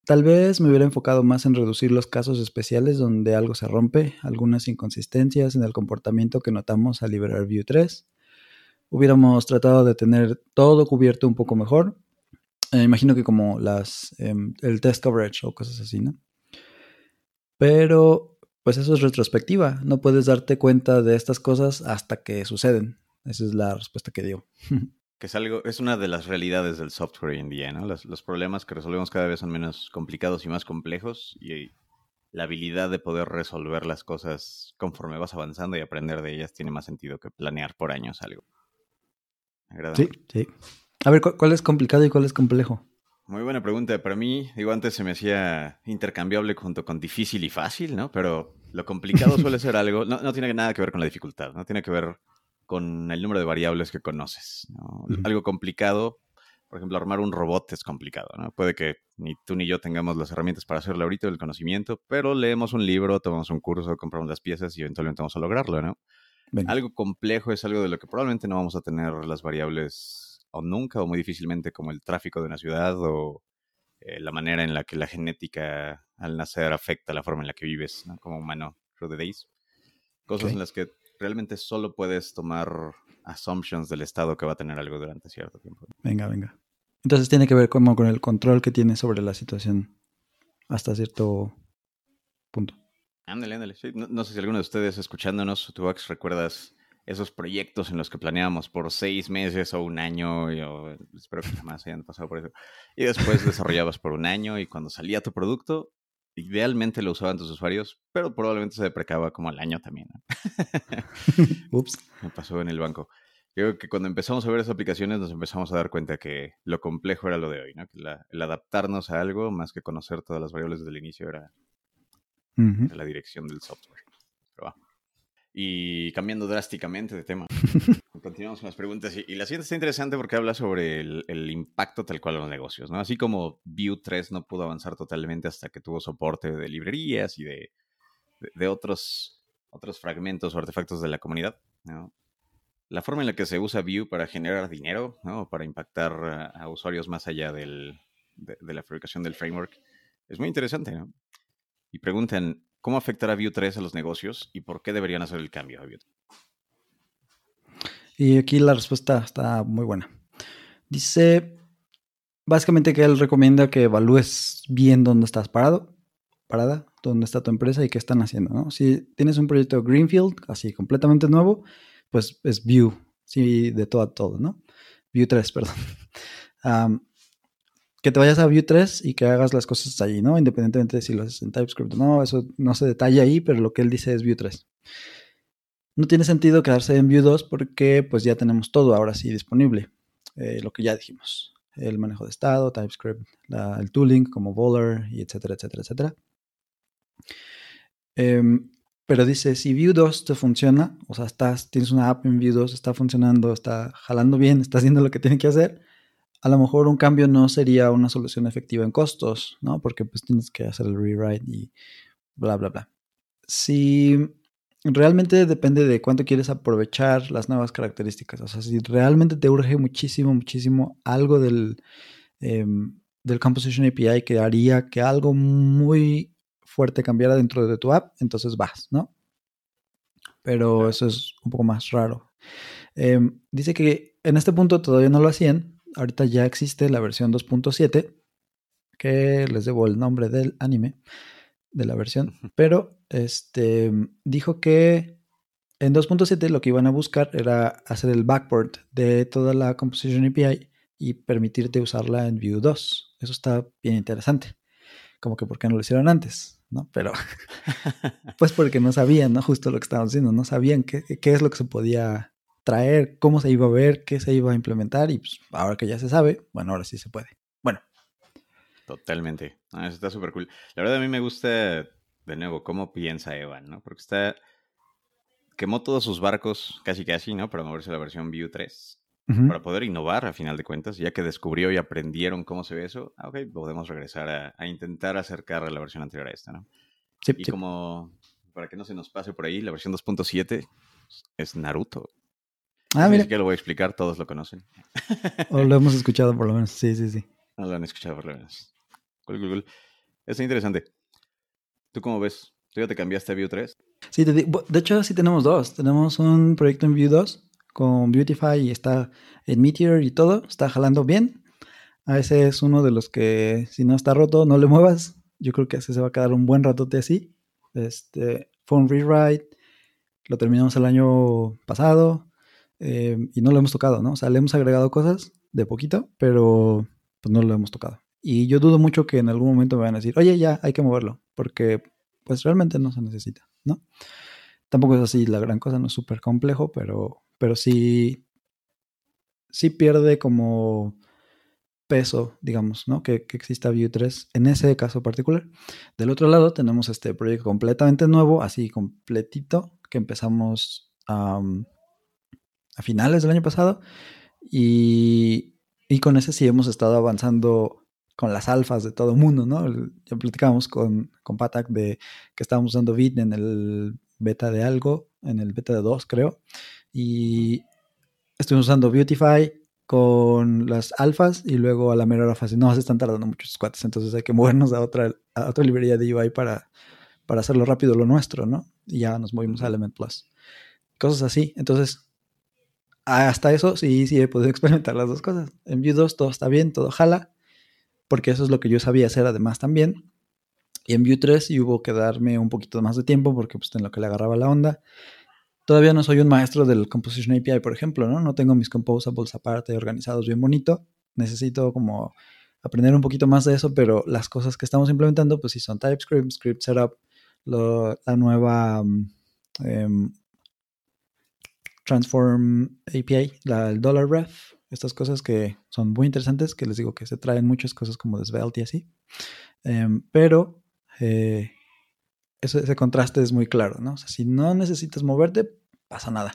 Tal vez me hubiera enfocado más en reducir los casos especiales donde algo se rompe, algunas inconsistencias en el comportamiento que notamos al liberar View 3. Hubiéramos tratado de tener todo cubierto un poco mejor. Eh, imagino que como las, em, el test coverage o cosas así, ¿no? Pero pues eso es retrospectiva. No puedes darte cuenta de estas cosas hasta que suceden. Esa es la respuesta que dio. que es algo, es una de las realidades del software hoy en día, ¿no? Los, los, problemas que resolvemos cada vez son menos complicados y más complejos y la habilidad de poder resolver las cosas conforme vas avanzando y aprender de ellas tiene más sentido que planear por años algo. Sí, sí. A ver, ¿cuál es complicado y cuál es complejo? Muy buena pregunta. Para mí, digo, antes se me hacía intercambiable junto con difícil y fácil, ¿no? Pero lo complicado suele ser algo, no, no tiene nada que ver con la dificultad, no tiene que ver con el número de variables que conoces. Algo complicado, por ejemplo, armar un robot es complicado. ¿no? Puede que ni tú ni yo tengamos las herramientas para hacerlo ahorita, el conocimiento, pero leemos un libro, tomamos un curso, compramos las piezas y eventualmente vamos a lograrlo. ¿no? Algo complejo es algo de lo que probablemente no vamos a tener las variables o nunca o muy difícilmente como el tráfico de una ciudad o eh, la manera en la que la genética al nacer afecta la forma en la que vives como humano through the days. Cosas en las que realmente solo puedes tomar assumptions del estado que va a tener algo durante cierto tiempo. Venga, venga. Entonces tiene que ver como con el control que tiene sobre la situación hasta cierto punto. Ándale, ándale. no, sé si alguno de ustedes escuchándonos, tú, recuerdas esos proyectos en los que planeábamos por seis meses o un año, y, espero que jamás hayan pasado por eso, y después desarrollabas por un año y cuando salía tu producto, Idealmente lo usaban tus usuarios, pero probablemente se deprecaba como al año también. Ups. Me pasó en el banco. Creo que cuando empezamos a ver esas aplicaciones nos empezamos a dar cuenta que lo complejo era lo de hoy, ¿no? Que el adaptarnos a algo más que conocer todas las variables desde el inicio era la dirección del software. Pero Y cambiando drásticamente de tema, continuamos con las preguntas. Y, la siguiente está interesante porque habla sobre el, impacto tal cual a los negocios, ¿no? Así como Vue 3 no pudo avanzar totalmente hasta que tuvo soporte de librerías y de, otros, otros fragmentos o artefactos de la comunidad, ¿no? La forma en la que se usa Vue para generar dinero, ¿no? Para impactar a, usuarios más allá del, de, de, la fabricación del framework es muy interesante, ¿no? Y preguntan, ¿cómo afectará Vue 3 a los negocios y por qué deberían hacer el cambio a Vue 3? Y aquí la respuesta está muy buena. Dice básicamente que él recomienda que evalúes bien dónde estás parado, parada, dónde está tu empresa y qué están haciendo. ¿no? Si tienes un proyecto Greenfield, así completamente nuevo, pues es Vue, sí, de todo a todo, ¿no? Vue 3, perdón. que te vayas a Vue 3 y que hagas las cosas allí, ¿no? Independientemente de si lo haces en TypeScript o no, eso no se detalla ahí, pero lo que él dice es Vue 3. No tiene sentido quedarse en Vue 2 porque pues ya tenemos todo ahora sí disponible. Eh, lo que ya dijimos. El manejo de estado, TypeScript, el tooling como Bowler y etcétera, etcétera, etcétera. Em, pero dice, si Vue 2 te funciona, o sea, estás, tienes una app en Vue 2, está funcionando, está jalando bien, está haciendo lo que tiene que hacer, a lo mejor un cambio no sería una solución efectiva en costos, ¿no? Porque pues tienes que hacer el rewrite y bla, bla, bla. Si realmente depende de cuánto quieres aprovechar las nuevas características, o sea, si realmente te urge muchísimo, muchísimo algo del, em, del Composition API que haría que algo muy fuerte cambiara dentro de tu app, entonces vas, ¿no? Pero eso es un poco más raro. Em, dice que en este punto todavía no lo hacían, ahorita ya existe la versión 2.7, que les debo el nombre del anime de la versión, pero este dijo que en 2.7 lo que iban a buscar era hacer el backport de toda la Composition API y permitirte usarla en Vue 2. Eso está bien interesante. Como que por qué no lo hicieron antes, ¿no? Pero pues porque no sabían, ¿no? Justo lo que estaban haciendo, no sabían qué, qué es lo que se podía traer, cómo se iba a ver, qué se iba a implementar y pues ahora que ya se sabe, bueno, ahora sí se puede. Totalmente. eso está súper cool. La verdad a mí me gusta, de nuevo, cómo piensa Evan, ¿no? Porque está... Quemó todos sus barcos, casi casi, ¿no? Para moverse a la versión Vue 3. Para poder innovar, a final de cuentas, ya que descubrió y aprendieron cómo se ve eso, ah, ok, podemos regresar a, intentar acercar a la versión anterior a esta, ¿no? Sí, y como, para que no se nos pase por ahí, la versión 2.7 es Naruto. Ah, mira. que lo voy a explicar, todos lo conocen. O lo hemos escuchado por lo menos, sí, sí, sí. No lo han escuchado por lo menos. Cool, cool, cool. Es interesante. ¿Tú cómo ves? ¿Tú ya te cambiaste a Vue 3? Sí, de hecho sí tenemos dos. Tenemos un proyecto en Vue 2 con Beautify y está en Meteor y todo. Está jalando bien. A ese es uno de los que si no está roto, no le muevas. Yo creo que ese se va a quedar un buen ratote así. Este, fue un rewrite. Lo terminamos el año pasado. Eh, y no lo hemos tocado, ¿no? O sea, le hemos agregado cosas de poquito, pero pues no lo hemos tocado. Y yo dudo mucho que en algún momento me van a decir, oye, ya, hay que moverlo, porque pues realmente no se necesita, ¿no? Tampoco es así la gran cosa, no es súper complejo, pero, pero sí, sí pierde como peso, digamos, ¿no? Que, que, exista Vue 3 en ese caso particular. Del otro lado tenemos este proyecto completamente nuevo, así completito, que empezamos a finales del año pasado. Y, con ese sí hemos estado avanzando con las alfas de todo el mundo, ¿no? Ya platicábamos con, con Patak de que estábamos usando Bit en el beta de algo, en el beta de 2 creo. Y estuvimos usando Beautify con las alfas y luego a la mera hora fácil. No, se están tardando muchos cuates, entonces hay que movernos a otra, a otra librería de UI para, para hacerlo rápido lo nuestro, ¿no? Y ya nos movimos a Element Plus. Cosas así. Entonces, hasta eso sí, sí he podido experimentar las dos cosas. En Vue 2 todo está bien, todo jala, porque eso es lo que yo sabía hacer además también. Y en Vue 3 sí hubo que darme un poquito más de tiempo porque pues en lo que le agarraba la onda. Todavía no soy un maestro del Composition API, por ejemplo, ¿no? No tengo mis composables aparte organizados bien bonito. Necesito como aprender un poquito más de eso, pero las cosas que estamos implementando pues sí son TypeScript, Script Setup, la nueva eh, Transform API, la, el Dollar Ref, estas cosas que son muy interesantes, que les digo que se traen muchas cosas como de Svelte y así. Em, pero eh, ese contraste es muy claro, ¿no? Si no necesitas moverte, pasa nada.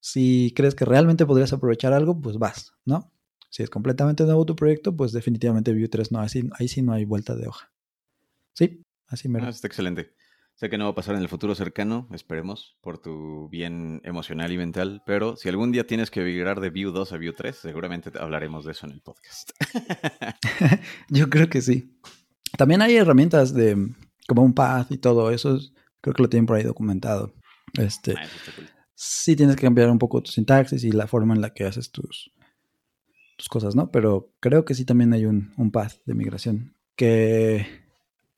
Si crees que realmente podrías aprovechar algo, pues vas, ¿no? Si es completamente nuevo tu proyecto, pues definitivamente Vue 3 no, así, ahí sí no hay vuelta de hoja. Sí, así me. Ah, está excelente. Sé que no va a pasar en el futuro cercano, esperemos, por tu bien emocional y mental, pero si algún día tienes que migrar de View 2 a View 3, seguramente hablaremos de eso en el podcast. Yo creo que sí. También hay herramientas de como un path y todo eso, creo que lo tienen por ahí documentado. Este, ah, Sí tienes que cambiar un poco tu sintaxis y la forma en la que haces tus, tus cosas, ¿no? Pero creo que sí también hay un, un path de migración que,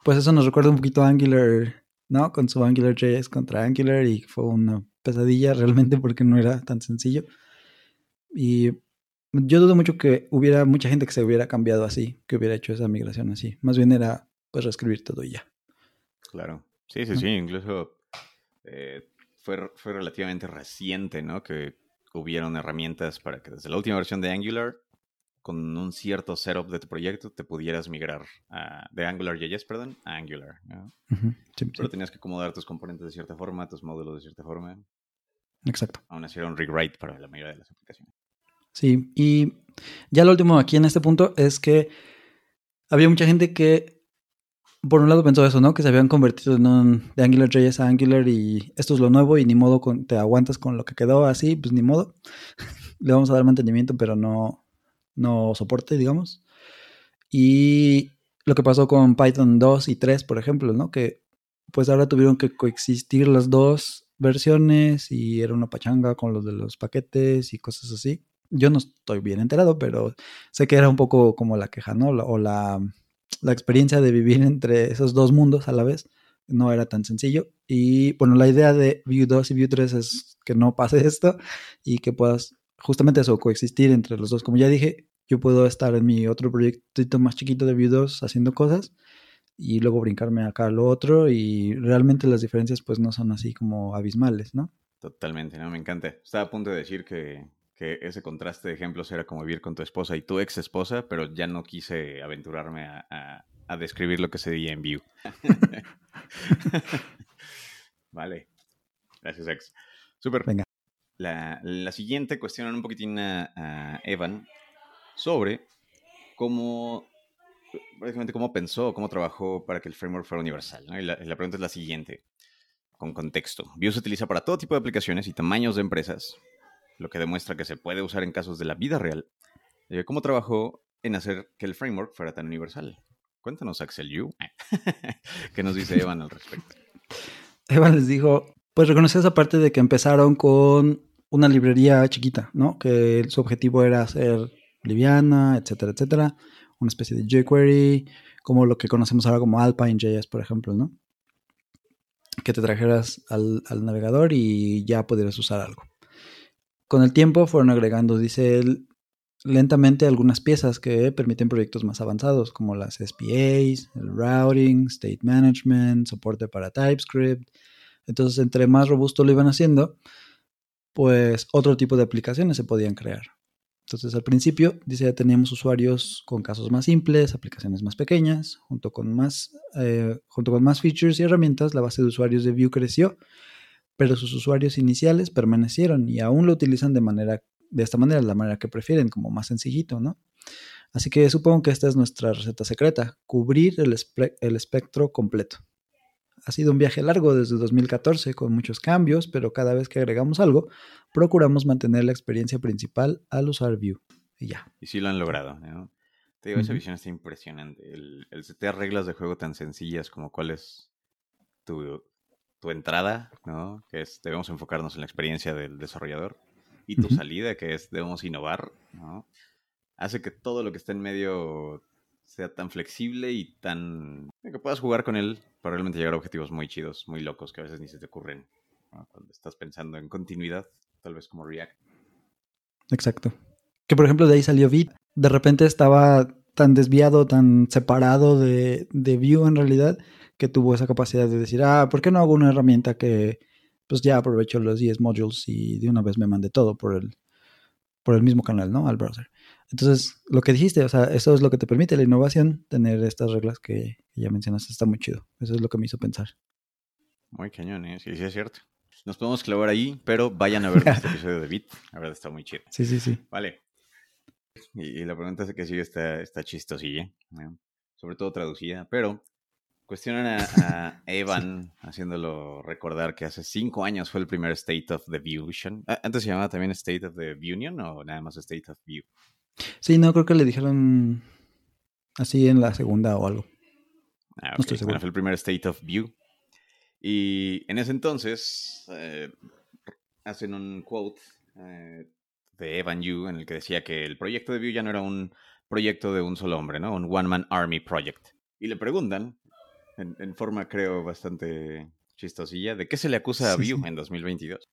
pues eso nos recuerda un poquito a Angular ¿no? Con su AngularJS contra Angular y fue una pesadilla realmente porque no era tan sencillo. Y yo dudo mucho que hubiera mucha gente que se hubiera cambiado así, que hubiera hecho esa migración así. Más bien era pues reescribir todo y ya. Claro. Sí, sí, sí. Incluso eh, fue, fue relativamente reciente, ¿no? Que hubieron herramientas para que desde la última versión de Angular con un cierto setup de tu proyecto te pudieras migrar de AngularJS, perdón, a Angular. Pero tenías que acomodar tus componentes de cierta forma, tus módulos de cierta forma. Exacto. Aún así era un rewrite para la mayoría de las aplicaciones. Sí, y ya lo último aquí en este punto es que había mucha gente que, por un lado pensó eso, ¿no? Que se habían convertido en un, de AngularJS a Angular y esto es lo nuevo y ni modo con, te aguantas con lo que quedó así, pues ni modo. Le vamos a dar mantenimiento, pero no, no soporte, digamos. Y lo que pasó con Python 2 y 3, por ejemplo, ¿no? Que pues ahora tuvieron que coexistir las dos versiones y era una pachanga con los de los paquetes y cosas así. Yo no estoy bien enterado, pero sé que era un poco como la queja, ¿no? O la, la experiencia de vivir entre esos dos mundos a la vez no era tan sencillo. Y bueno, la idea de Vue 2 y Vue 3 es que no pase esto y que puedas justamente eso, coexistir entre los dos. Como ya dije, yo puedo estar en mi otro proyectito más chiquito de 2 haciendo cosas y luego brincarme acá a lo otro y realmente las diferencias pues no son así como abismales, ¿no? Totalmente, ¿no? Me encanta. Estaba a punto de decir que, ese contraste de ejemplos era como vivir con tu esposa y tu ex esposa, pero ya no quise aventurarme a, describir lo que se veía en Vue. vale. Gracias, ex. Súper. Venga. La, siguiente cuestión un poquitín a, Evan sobre cómo, básicamente cómo pensó, cómo trabajó para que el framework fuera universal. Y, la, pregunta es la siguiente, con contexto. Vue se utiliza para todo tipo de aplicaciones y tamaños de empresas, lo que demuestra que se puede usar en casos de la vida real. Eh, ¿Cómo trabajó en hacer que el framework fuera tan universal? Cuéntanos, Axel Yu. ¿Qué nos dice Evan al respecto? Evan les dijo, pues reconocer esa parte de que empezaron con una librería chiquita, ¿no? Que su objetivo era ser liviana, etcétera, etcétera. Una especie de jQuery, como lo que conocemos ahora como Alpine.js, por ejemplo, ¿no? Que te trajeras al, navegador y ya pudieras usar algo. Con el tiempo fueron agregando, dice él, lentamente algunas piezas que permiten proyectos más avanzados, como las SPAs, el routing, state management, soporte para TypeScript, entonces, entre más robusto lo iban haciendo, pues otro tipo de aplicaciones se podían crear. Entonces, al principio, dice, teníamos usuarios con casos más simples, aplicaciones más pequeñas, junto con más, eh, junto con más features y herramientas, la base de usuarios de Vue creció, pero sus usuarios iniciales permanecieron y aún lo utilizan de manera, de esta manera, la manera que prefieren, como más sencillito, ¿no? Así que supongo que esta es nuestra receta secreta, cubrir el espectro completo. Ha sido un viaje largo desde 2014 con muchos cambios, pero cada vez que agregamos algo, procuramos mantener la experiencia principal al usar Vue. Y ya. Y sí lo han logrado. Te digo, esa visión está impresionante. El, el setear reglas de juego tan sencillas como cuál es tu, tu entrada, ¿no? Que es debemos enfocarnos en la experiencia del desarrollador. Y tu salida, que es debemos innovar, ¿no? Hace que todo lo que está en medio sea tan flexible y tan... que puedas jugar con él para realmente llegar a objetivos muy chidos, muy locos, que a veces ni se te ocurren cuando estás pensando en continuidad, tal vez como React. Exacto. Que por ejemplo de ahí salió Vite. De repente estaba tan desviado, tan separado de, de Vue en realidad, que tuvo esa capacidad de decir, ah, ¿por qué no hago una herramienta que pues ya aprovecho los 10 modules y de una vez me mande todo por el, por el mismo canal, ¿no? Al browser. Entonces, lo que dijiste, o sea, eso es lo que te permite la innovación, tener estas reglas que, ya mencionaste, está muy chido. Eso es lo que me hizo pensar. Muy cañón, ¿eh? Sí, sí, es cierto. Nos podemos clavar ahí, pero vayan a ver este episodio de Bit. La verdad está muy chido. Sí, sí, sí. Vale. Y, la pregunta es que sigue está, está chistosilla, sobre todo traducida, pero Cuestionan a, Evan, haciéndolo recordar que hace cinco años fue el primer State of the Fusion. Ah, ¿Antes se llamaba también State of the Union o nada más State of View? Sí, no, creo que le dijeron así en la segunda o algo. Ah, no estoy seguro. fue el primer State of View. Y en ese entonces eh, hacen un quote eh, de Evan Yu en el que decía que el proyecto de View ya no era un proyecto de un solo hombre, ¿no? Un One Man Army Project. Y le preguntan en, forma creo bastante chistosilla, ¿de qué se le acusa a Vue en 2022?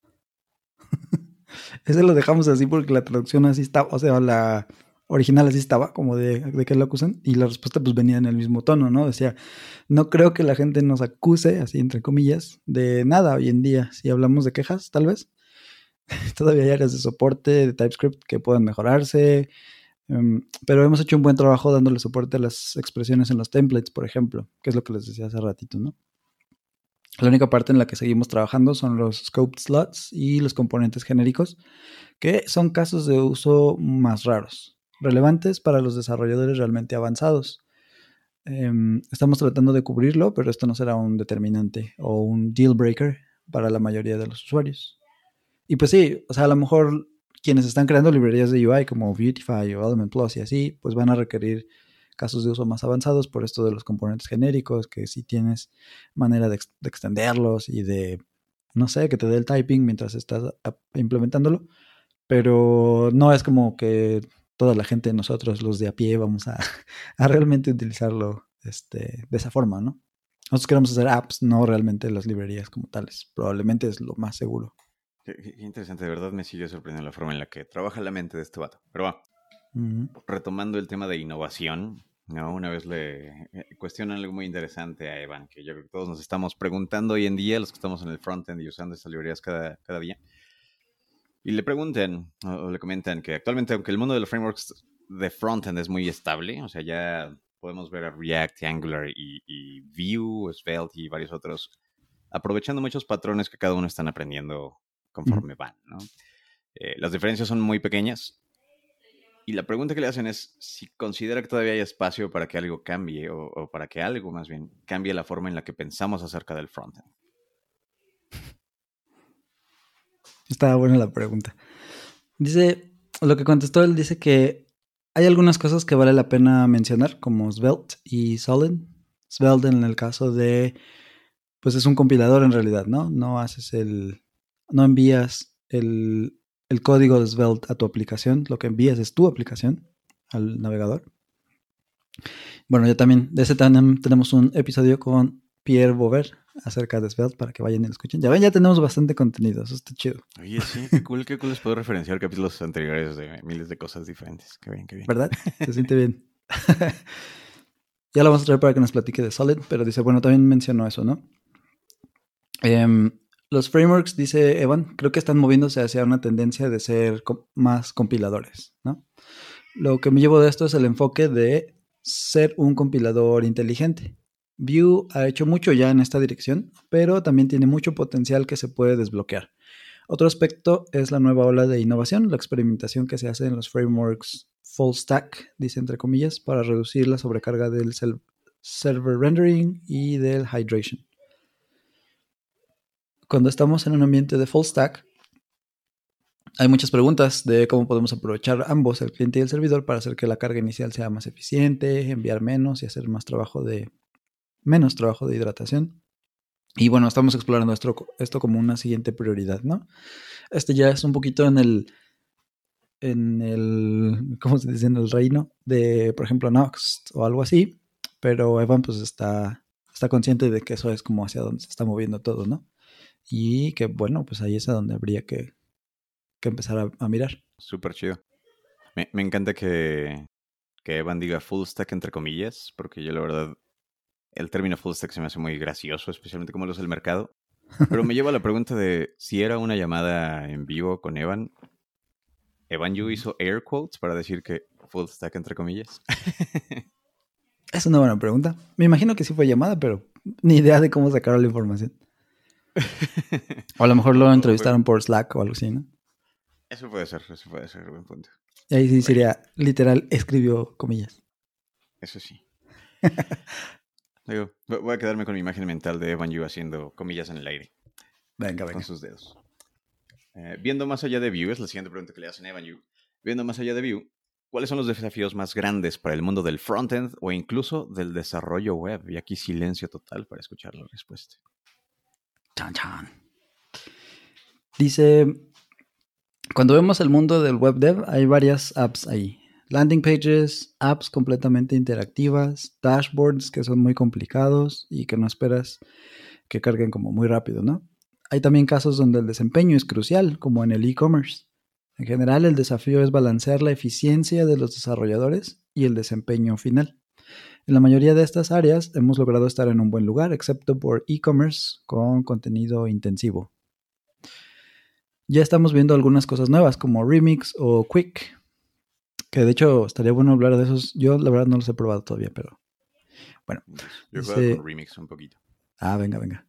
Ese lo dejamos así porque la traducción así estaba, o sea, la original así estaba, como de, de qué lo acusan, y la respuesta pues venía en el mismo tono, ¿no? Decía, no creo que la gente nos acuse, así entre comillas, de nada hoy en día, si hablamos de quejas, tal vez. Todavía hay áreas de soporte de TypeScript que puedan mejorarse, Em, pero hemos hecho un buen trabajo dándole soporte a las expresiones en los templates, por ejemplo, que es lo que les decía hace ratito, ¿no? La única parte en la que seguimos trabajando son los scoped slots y los componentes genéricos, que son casos de uso más raros, relevantes para los desarrolladores realmente avanzados. Em, estamos tratando de cubrirlo, pero esto no será un determinante o un deal breaker para la mayoría de los usuarios. Y pues sí, o sea, a lo mejor quienes están creando librerías de UI como Beautify o Element Plus y así, pues van a requerir casos de uso más avanzados por esto de los componentes genéricos, que si tienes manera de, extenderlos y de, no sé, que te dé el typing mientras estás implementándolo, pero no es como que toda la gente, nosotros los de a pie, vamos a, realmente utilizarlo este, de esa forma, ¿no? Nosotros queremos hacer apps, no realmente las librerías como tales. Probablemente es lo más seguro. Qué, interesante, de verdad me sigue sorprendiendo la forma en la que trabaja la mente de este vato. Pero va, retomando el tema de innovación, ¿no? una vez le eh, cuestionan algo muy interesante a Evan, que yo creo que todos nos estamos preguntando hoy en día, los que estamos en el frontend y usando estas librerías cada, cada día. Y le preguntan o, le comentan que actualmente, aunque el mundo de los frameworks de frontend es muy estable, o sea, ya podemos ver a React, Angular y, y Vue, Svelte y varios otros, aprovechando muchos patrones que cada uno están aprendiendo conforme van, ¿no? Eh, las diferencias son muy pequeñas. Y la pregunta que le hacen es si considera que todavía hay espacio para que algo cambie o, o para que algo más bien cambie la forma en la que pensamos acerca del frontend. Estaba buena la pregunta. Dice, lo que contestó él dice que hay algunas cosas que vale la pena mencionar, como Svelte y Solid. Svelte en el caso de, pues es un compilador en realidad, ¿no? No haces el, no envías el, el código de Svelte a tu aplicación, lo que envías es tu aplicación al navegador. Bueno, ya también de ese tenemos un episodio con Pierre Bover, acerca de Svelte para que vayan y lo escuchen. Ya ven, ya tenemos bastante contenido, eso está chido. Oye, sí, qué cool, qué cool les puedo referenciar capítulos anteriores de miles de cosas diferentes. Qué bien, qué bien. ¿Verdad? Se siente bien. ya lo vamos a traer para que nos platique de Solid, pero dice, bueno, también mencionó eso, ¿no? Em, los frameworks, dice Evan, creo que están moviéndose hacia una tendencia de ser más compiladores, ¿no? Lo que me llevo de esto es el enfoque de ser un compilador inteligente. Vue ha hecho mucho ya en esta dirección, pero también tiene mucho potencial que se puede desbloquear. Otro aspecto es la nueva ola de innovación, la experimentación que se hace en los frameworks full stack, dice entre comillas, para reducir la sobrecarga del server rendering y del hydration. Cuando estamos en un ambiente de full stack, hay muchas preguntas de cómo podemos aprovechar ambos, el cliente y el servidor, para hacer que la carga inicial sea más eficiente, enviar menos y hacer más trabajo de menos trabajo de hidratación. Y bueno, estamos explorando esto, como una siguiente prioridad, ¿no? Este ya es un poquito en el, en el, ¿cómo se dice? En el reino de, por ejemplo, Nox o algo así, pero Evan pues está, está consciente de que eso es como hacia donde se está moviendo todo, ¿no? Y que bueno, pues ahí es a donde habría que, que empezar a, a mirar. Súper chido. Me, me encanta que, que Evan diga full stack entre comillas, porque yo la verdad el término full stack se me hace muy gracioso, especialmente como lo usa el mercado. Pero me lleva a la pregunta de si era una llamada en vivo con Evan. Evan Yu hizo air quotes para decir que full stack entre comillas. es una buena pregunta. Me imagino que sí fue llamada, pero ni idea de cómo sacaron la información. O a lo mejor lo entrevistaron por Slack o algo así, ¿no? Eso puede ser, eso puede ser, buen punto. Y ahí sí sería literal, escribió comillas. Eso sí. voy a quedarme con mi imagen mental de Evan Yu haciendo comillas en el aire. Venga, venga. Con sus dedos. Eh, viendo más allá de Vue, es la siguiente pregunta que le hacen a Evan Yu. Viendo más allá de Vue, ¿cuáles son los desafíos más grandes para el mundo del frontend o incluso del desarrollo web? Y aquí silencio total para escuchar la respuesta. Chan, chan. Dice, cuando vemos el mundo del web dev, hay varias apps ahí landing pages, apps completamente interactivas, dashboards que son muy complicados y que no esperas que carguen como muy rápido, ¿no? Hay también casos donde el desempeño es crucial, como en el e-commerce. En general, el desafío es balancear la eficiencia de los desarrolladores y el desempeño final. En la mayoría de estas áreas hemos logrado estar en un buen lugar, excepto por e-commerce con contenido intensivo. Ya estamos viendo algunas cosas nuevas como Remix o Quick, Que de hecho estaría bueno hablar de esos. Yo la verdad no los he probado todavía, pero bueno. Yo he jugado con Remix un poquito. Ah, venga, venga.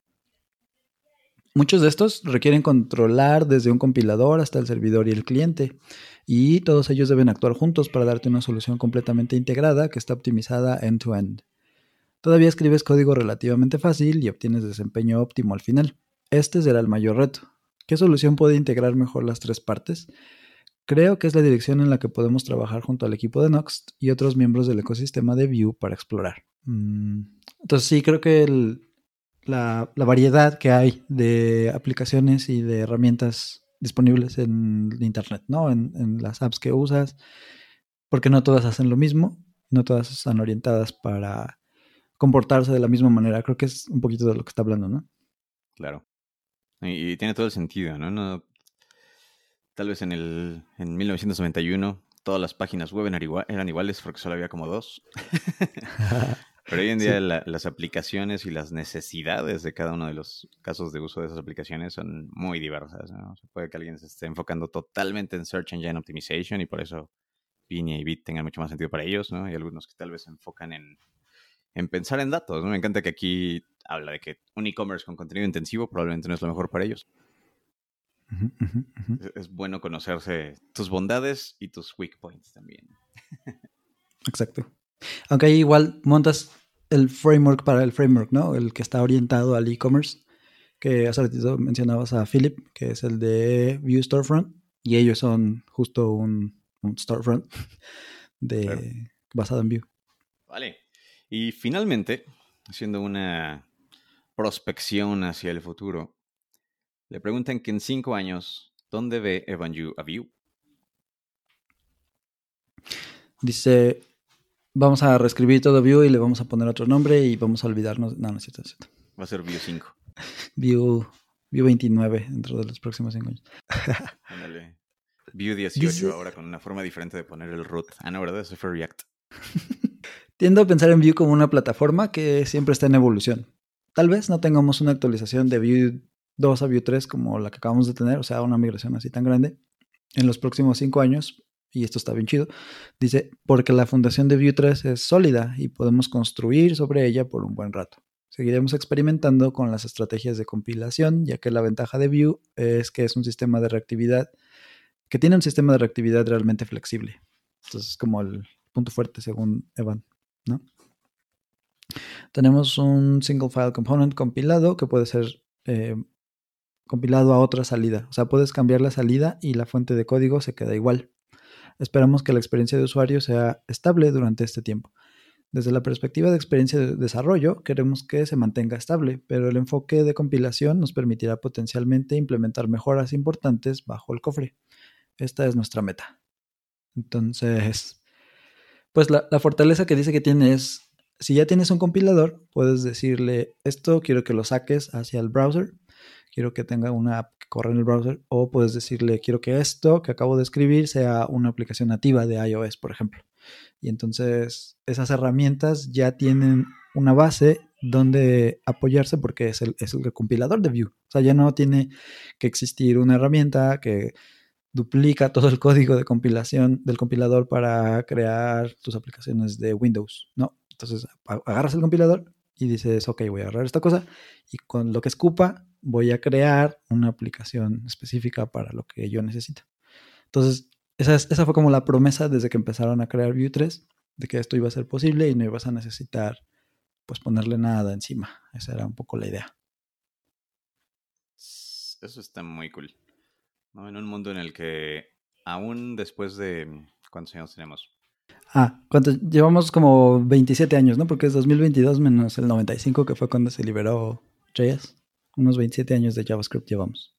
Muchos de estos requieren controlar desde un compilador hasta el servidor y el cliente, y todos ellos deben actuar juntos para darte una solución completamente integrada que está optimizada end-to-end. Todavía escribes código relativamente fácil y obtienes desempeño óptimo al final. Este será el mayor reto. ¿Qué solución puede integrar mejor las tres partes? Creo que es la dirección en la que podemos trabajar junto al equipo de Noxt y otros miembros del ecosistema de Vue para explorar. Mm, entonces sí, creo que el, la, variedad que hay de aplicaciones y de herramientas disponibles en Internet, ¿no? En, las apps que usas, porque no todas hacen lo mismo, no todas están orientadas para comportarse de la misma manera. Creo que es un poquito de lo que está hablando, ¿no? Claro. Y, tiene todo el sentido, ¿no? no tal vez en, el, en 1991 todas las páginas web eran, iguales porque solo había como dos. Pero hoy en día las aplicaciones y las necesidades de cada uno de los casos de uso de esas aplicaciones son muy diversas. ¿no? Se puede que alguien se esté enfocando totalmente en Search Engine Optimization y por eso Pinia y Bit tengan mucho más sentido para ellos, ¿no? Y algunos que tal vez se enfocan en, en pensar en datos, ¿no? Me encanta que aquí habla de que un e-commerce con contenido intensivo probablemente no es lo mejor para ellos. Es, bueno conocerse tus bondades y tus weak points también. Exacto. Aunque ahí igual montas el framework para el framework, ¿no? El que está orientado al e-commerce. Que hace ratito mencionabas a Philip, que es el de Vue Storefront. Y ellos son justo un, storefront de, basado en Vue. Vale. Y finalmente, haciendo una prospección hacia el futuro, le preguntan que en cinco años, ¿dónde ve Evan Yu a Vue? Dice, vamos a reescribir todo Vue y le vamos a poner otro nombre y vamos a olvidarnos. No, no es cierto, es cierto. Va a ser Vue 5. Vue, Vue 29 dentro de los próximos cinco años. Ándale. Vue 18 ahora con una forma diferente de poner el root. Ah, no, ¿verdad? Eso fue React. Tiendo a pensar en Vue como una plataforma que siempre está en evolución. Tal vez no tengamos una actualización de Vue 2 a Vue 3 como la que acabamos de tener, o sea, una migración así tan grande, en los próximos cinco años, y esto está bien chido, dice, porque la fundación de Vue 3 es sólida y podemos construir sobre ella por un buen rato. Seguiremos experimentando con las estrategias de compilación, ya que la ventaja de Vue es que es un sistema de reactividad, que tiene un sistema de reactividad realmente flexible. Entonces es como el punto fuerte según Evan, ¿no? Tenemos un single file component compilado que puede ser eh, compilado a otra salida. O sea, puedes cambiar la salida y la fuente de código se queda igual. Esperamos que la experiencia de usuario sea estable durante este tiempo. Desde la perspectiva de experiencia de desarrollo, queremos que se mantenga estable, pero el enfoque de compilación nos permitirá potencialmente implementar mejoras importantes bajo el cofre. Esta es nuestra meta. Entonces, pues la, la fortaleza que dice que tiene es, si ya tienes un compilador, puedes decirle, esto quiero que lo saques hacia el browser quiero que tenga una app que corra en el browser, o puedes decirle, quiero que esto que acabo de escribir sea una aplicación nativa de iOS, por ejemplo. Y entonces esas herramientas ya tienen una base donde apoyarse porque es el, es el compilador de Vue. O sea, ya no tiene que existir una herramienta que duplica todo el código de compilación del compilador para crear tus aplicaciones de Windows. No, entonces agarras el compilador y dices, ok, voy a agarrar esta cosa y con lo que escupa voy a crear una aplicación específica para lo que yo necesito. Entonces, esa, esa fue como la promesa desde que empezaron a crear Vue 3, de que esto iba a ser posible y no ibas a necesitar pues ponerle nada encima. Esa era un poco la idea. Eso está muy cool. En un mundo en el que aún después de... ¿Cuántos años tenemos? Ah, ¿cuántos? Llevamos como 27 años, ¿no? Porque es 2022 menos el 95 que fue cuando se liberó JS unos 27 años de JavaScript llevamos.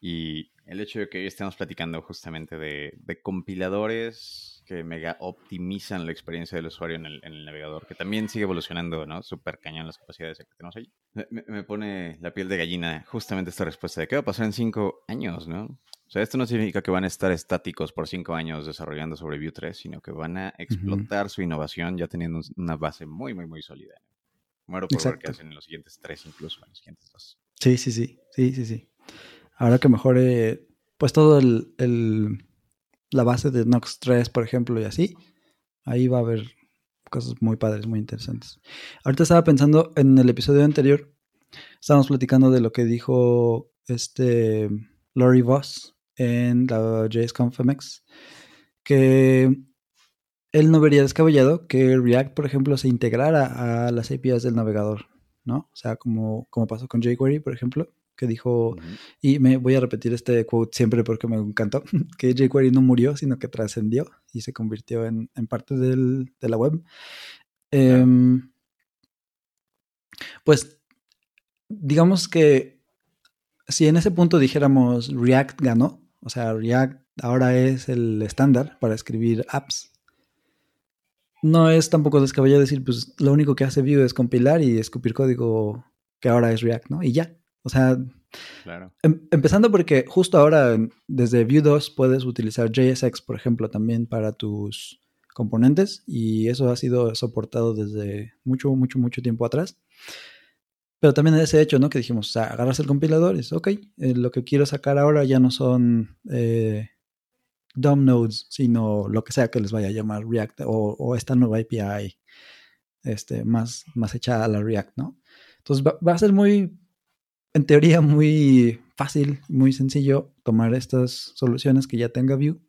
Y el hecho de que hoy estemos platicando justamente de, compiladores que mega optimizan la experiencia del usuario en el, navegador, que también sigue evolucionando, ¿no? Súper cañón las capacidades que tenemos ahí. Me, pone la piel de gallina justamente esta respuesta de qué va a pasar en cinco años, ¿no? O sea, esto no significa que van a estar estáticos por cinco años desarrollando sobre Vue 3, sino que van a explotar su innovación ya teniendo una base muy, muy, muy sólida. Muero por ver qué hacen en los siguientes tres, incluso en los siguientes dos. Sí, sí, sí, sí, sí, sí. Ahora que mejore, pues todo el, la base de Nox 3, por ejemplo, y así, ahí va a haber cosas muy padres, muy interesantes. Ahorita estaba pensando en el episodio anterior, estábamos platicando de lo que dijo este Laurie Voss en la JSConf MX, que él no vería descabellado que React, por ejemplo, se integrara a las APIs del navegador, ¿no? O sea, como, como pasó con jQuery, por ejemplo, que dijo, y me voy a repetir este quote siempre porque me encantó, que jQuery no murió, sino que trascendió y se convirtió en, parte de la web. Em, pues, digamos que si en ese punto dijéramos React ganó, o sea, React ahora es el estándar para escribir apps, no es tampoco descabellado decir, pues lo único que hace Vue es compilar y escupir código que ahora es React, ¿no? Y ya. O sea, em, empezando porque justo ahora desde Vue 2 puedes utilizar JSX, por ejemplo, también para tus componentes y eso ha sido soportado desde mucho, mucho, mucho tiempo atrás. Pero también ese hecho, ¿no? Que dijimos, o sea, agarras el compilador y es, ok, eh, lo que quiero sacar ahora ya no son eh, DOM nodes, sino lo que sea que les vaya a llamar React o, esta nueva API este, más, más hecha a la React, ¿no? Entonces va, a ser muy, en teoría, muy fácil, muy sencillo tomar estas soluciones que ya tenga Vue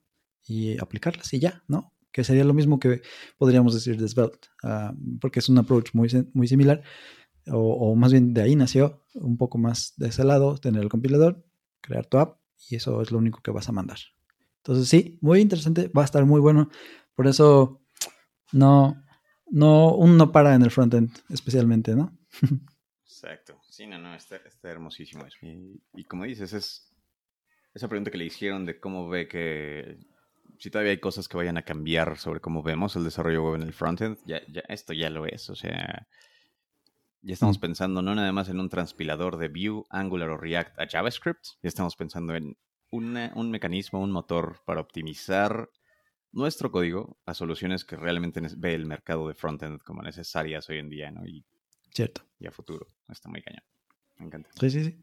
y aplicarlas y ya, ¿no? Que sería lo mismo que podríamos decir de Svelte, ah, porque es un approach muy, muy similar, o, más bien de ahí nació, un poco más de ese lado, tener el compilador, crear tu app y eso es lo único que vas a mandar. Entonces sí, muy interesante, va a estar muy bueno. Por eso no, no, uno no para en el frontend, especialmente, ¿no? Exacto. Sí, no, no, está, hermosísimo eso. Y, como dices, es esa pregunta que le hicieron de cómo ve que si todavía hay cosas que vayan a cambiar sobre cómo vemos el desarrollo web en el frontend, ya, ya, esto ya lo es. O sea, ya estamos mm. pensando no nada más en un transpilador de Vue, Angular o React a JavaScript, ya estamos pensando en un mecanismo, un motor para optimizar nuestro código a soluciones que realmente ve el mercado de frontend como necesarias hoy en día, ¿no? Y, Cierto. Y a futuro. Está muy cañón. Me encanta. Sí, sí, sí.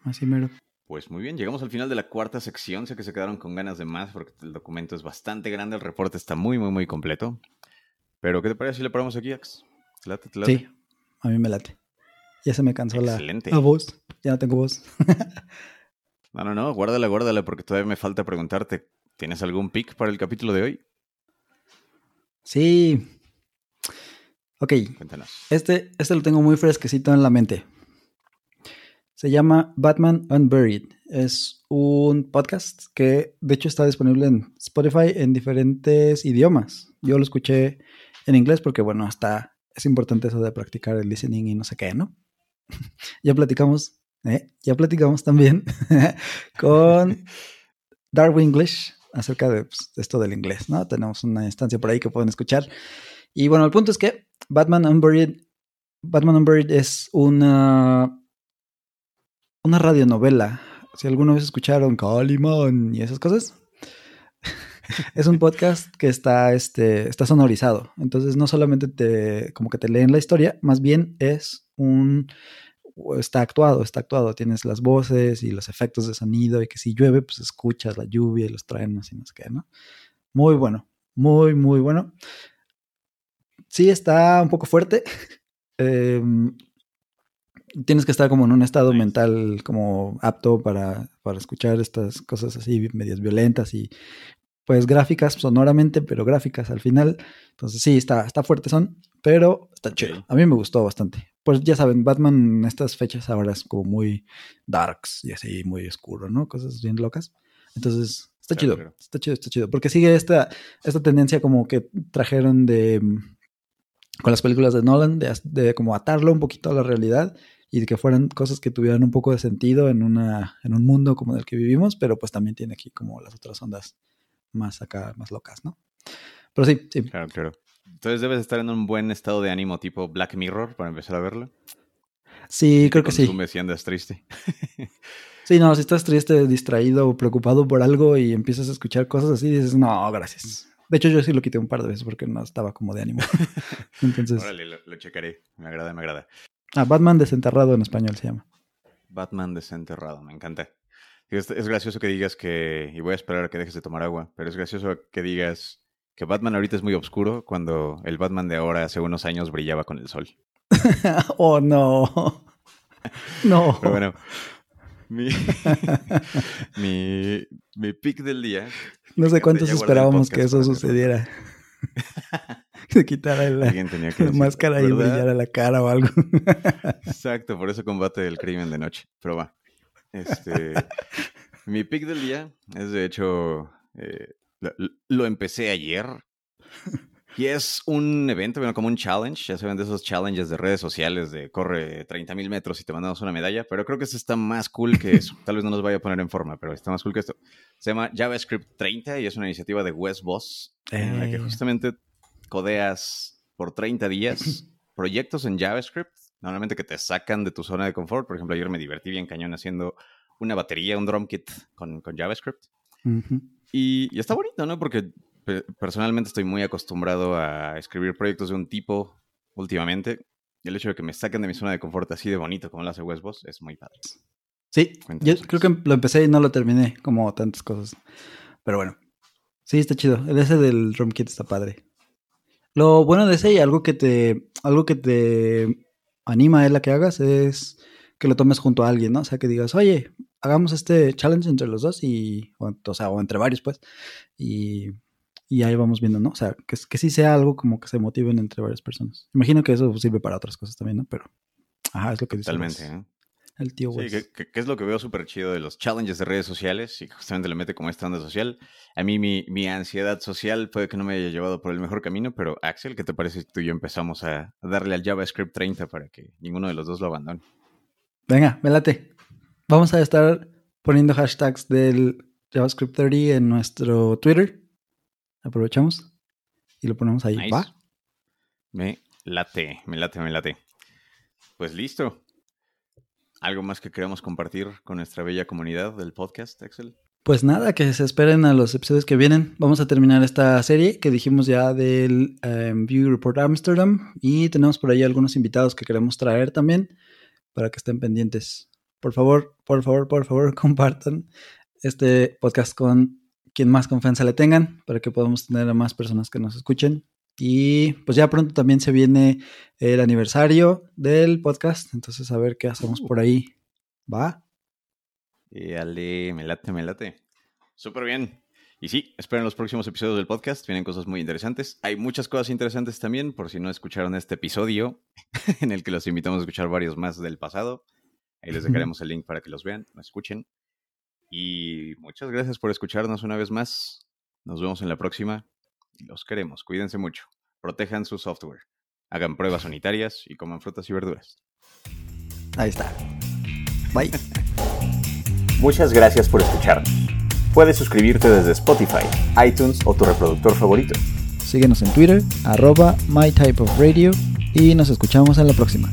Así mero. Pues muy bien, llegamos al final de la cuarta sección. Sé que se quedaron con ganas de más porque el documento es bastante grande, el reporte está muy, muy, muy completo. Pero, ¿qué te parece si le paramos aquí, Ax? ¿Te late, te late? Sí, a mí me late. Ya se me cansó la, la voz. Ya no tengo voz. No, no, no, guárdala, guárdala, porque todavía me falta preguntarte. ¿Tienes algún pick para el capítulo de hoy? Sí. Ok. Cuéntanos. Este, este lo tengo muy fresquecito en la mente. Se llama Batman Unburied. Es un podcast que de hecho está disponible en Spotify en diferentes idiomas. Yo lo escuché en inglés porque, bueno, hasta es importante eso de practicar el listening y no sé qué, ¿no? ya platicamos ¿eh? Ya platicamos también con Darwin English acerca pues, de, esto del inglés, ¿no? Tenemos una instancia por ahí que pueden escuchar. Y bueno, el punto es que Batman Unburied, Batman Unburied es una, una radionovela. Si alguna vez escucharon Calimán y esas cosas, es un podcast que está, este, está sonorizado. Entonces no solamente te, como que te leen la historia, más bien es un está actuado, está actuado. Tienes las voces y los efectos de sonido y que si llueve, pues escuchas la lluvia y los truenos y no sé qué, ¿no? Muy bueno, muy, muy bueno. Sí, está un poco fuerte. Em, tienes que estar como en un estado mental como apto para, para escuchar estas cosas así medias violentas y pues gráficas sonoramente, pero gráficas al final. Entonces sí, está, está fuerte son, pero está chido. A mí me gustó bastante pues ya saben, Batman en estas fechas ahora es como muy darks y así, muy oscuro, ¿no? Cosas bien locas. Entonces, está chido, está chido, está chido. Porque sigue esta, esta tendencia como que trajeron de, con las películas de Nolan, de, de como atarlo un poquito a la realidad y de que fueran cosas que tuvieran un poco de sentido en, una, en un mundo como el que vivimos, pero pues también tiene aquí como las otras ondas más acá, más locas, ¿no? Pero sí, sí. Claro, claro. Entonces debes estar en un buen estado de ánimo tipo Black Mirror para empezar a verlo. Sí, creo que sí. si andas triste. sí, no, si estás triste, distraído o preocupado por algo y empiezas a escuchar cosas así, dices, no, gracias. De hecho, yo sí lo quité un par de veces porque no estaba como de ánimo. Entonces. Órale, lo, checaré. Me agrada, me agrada. Ah, Batman desenterrado en español se llama. Batman desenterrado, me encanta. Es, gracioso que digas que, y voy a esperar a que dejes de tomar agua, pero es gracioso que digas que Batman ahorita es muy oscuro cuando el Batman de ahora hace unos años brillaba con el sol. oh, no. No. Pero bueno, mi, mi, mi pick del día. No sé cuántos esperábamos que eso sucediera. Se quitara la, máscara y brillara la cara o algo. Exacto, por eso combate el crimen de noche. Pero va. Este, mi pick del día es de hecho, eh, lo, empecé ayer. Y es un evento, bueno, como un challenge, ya saben de esos challenges de redes sociales de corre 30 mil metros y te mandamos una medalla, pero creo que este está más cool que eso. Tal vez no nos vaya a poner en forma, pero está más cool que esto. Se llama JavaScript 30 y es una iniciativa de Wes Boss, en la que eh. justamente codeas por 30 días proyectos en JavaScript normalmente que te sacan de tu zona de confort. Por ejemplo, ayer me divertí bien cañón haciendo una batería, un drum kit con, con JavaScript. Y, está bonito, ¿no? Porque personalmente estoy muy acostumbrado a escribir proyectos de un tipo últimamente. Y el hecho de que me saquen de mi zona de confort así de bonito como lo hace Westboss es muy padre. Sí, yo creo que lo empecé y no lo terminé, como tantas cosas. Pero bueno, sí, está chido. El ese del drum kit está padre. Lo bueno de ese y algo que te, algo que te anima a él a que hagas es que lo tomes junto a alguien, ¿no? O sea, que digas, oye, hagamos este challenge entre los dos y, o, sea, o entre varios, pues, y, y, ahí vamos viendo, ¿no? O sea, que, que sí sea algo como que se motiven entre varias personas. Imagino que eso sirve para otras cosas también, ¿no? Pero, ajá, es lo que dice. Totalmente, ¿eh? El tío Sí, que, es lo que veo súper chido de los challenges de redes sociales y justamente le mete como esta onda social. A mí mi, mi, ansiedad social puede que no me haya llevado por el mejor camino, pero Axel, ¿qué te parece si tú y yo empezamos a darle al JavaScript 30 para que ninguno de los dos lo abandone? Venga, velate. Vamos a estar poniendo hashtags del JavaScript 30 en nuestro Twitter. Aprovechamos y lo ponemos ahí. ¿Va? Me late, me late, me late. Pues listo. ¿Algo más que queramos compartir con nuestra bella comunidad del podcast, Axel? Pues nada, que se esperen a los episodios que vienen. Vamos a terminar esta serie que dijimos ya del em, View Report Amsterdam y tenemos por ahí algunos invitados que queremos traer también para que estén pendientes. Por favor, por favor, por favor, compartan este podcast con quien más confianza le tengan para que podamos tener a más personas que nos escuchen. Y pues ya pronto también se viene el aniversario del podcast. Entonces a ver qué hacemos por ahí. ¿Va? Y ale, me late, me late. Súper bien. Y sí, esperen los próximos episodios del podcast. Vienen cosas muy interesantes. Hay muchas cosas interesantes también, por si no escucharon este episodio, en el que los invitamos a escuchar varios más del pasado. Ahí les dejaremos el link para que los vean, lo escuchen. Y muchas gracias por escucharnos una vez más. Nos vemos en la próxima los queremos. Cuídense mucho. Protejan su software. Hagan pruebas sanitarias y coman frutas y verduras. Ahí está. Bye. Muchas gracias por escucharnos. Puedes suscribirte desde Spotify, iTunes o tu reproductor favorito. Síguenos en Twitter, arroba mytypeofradio y nos escuchamos en la próxima.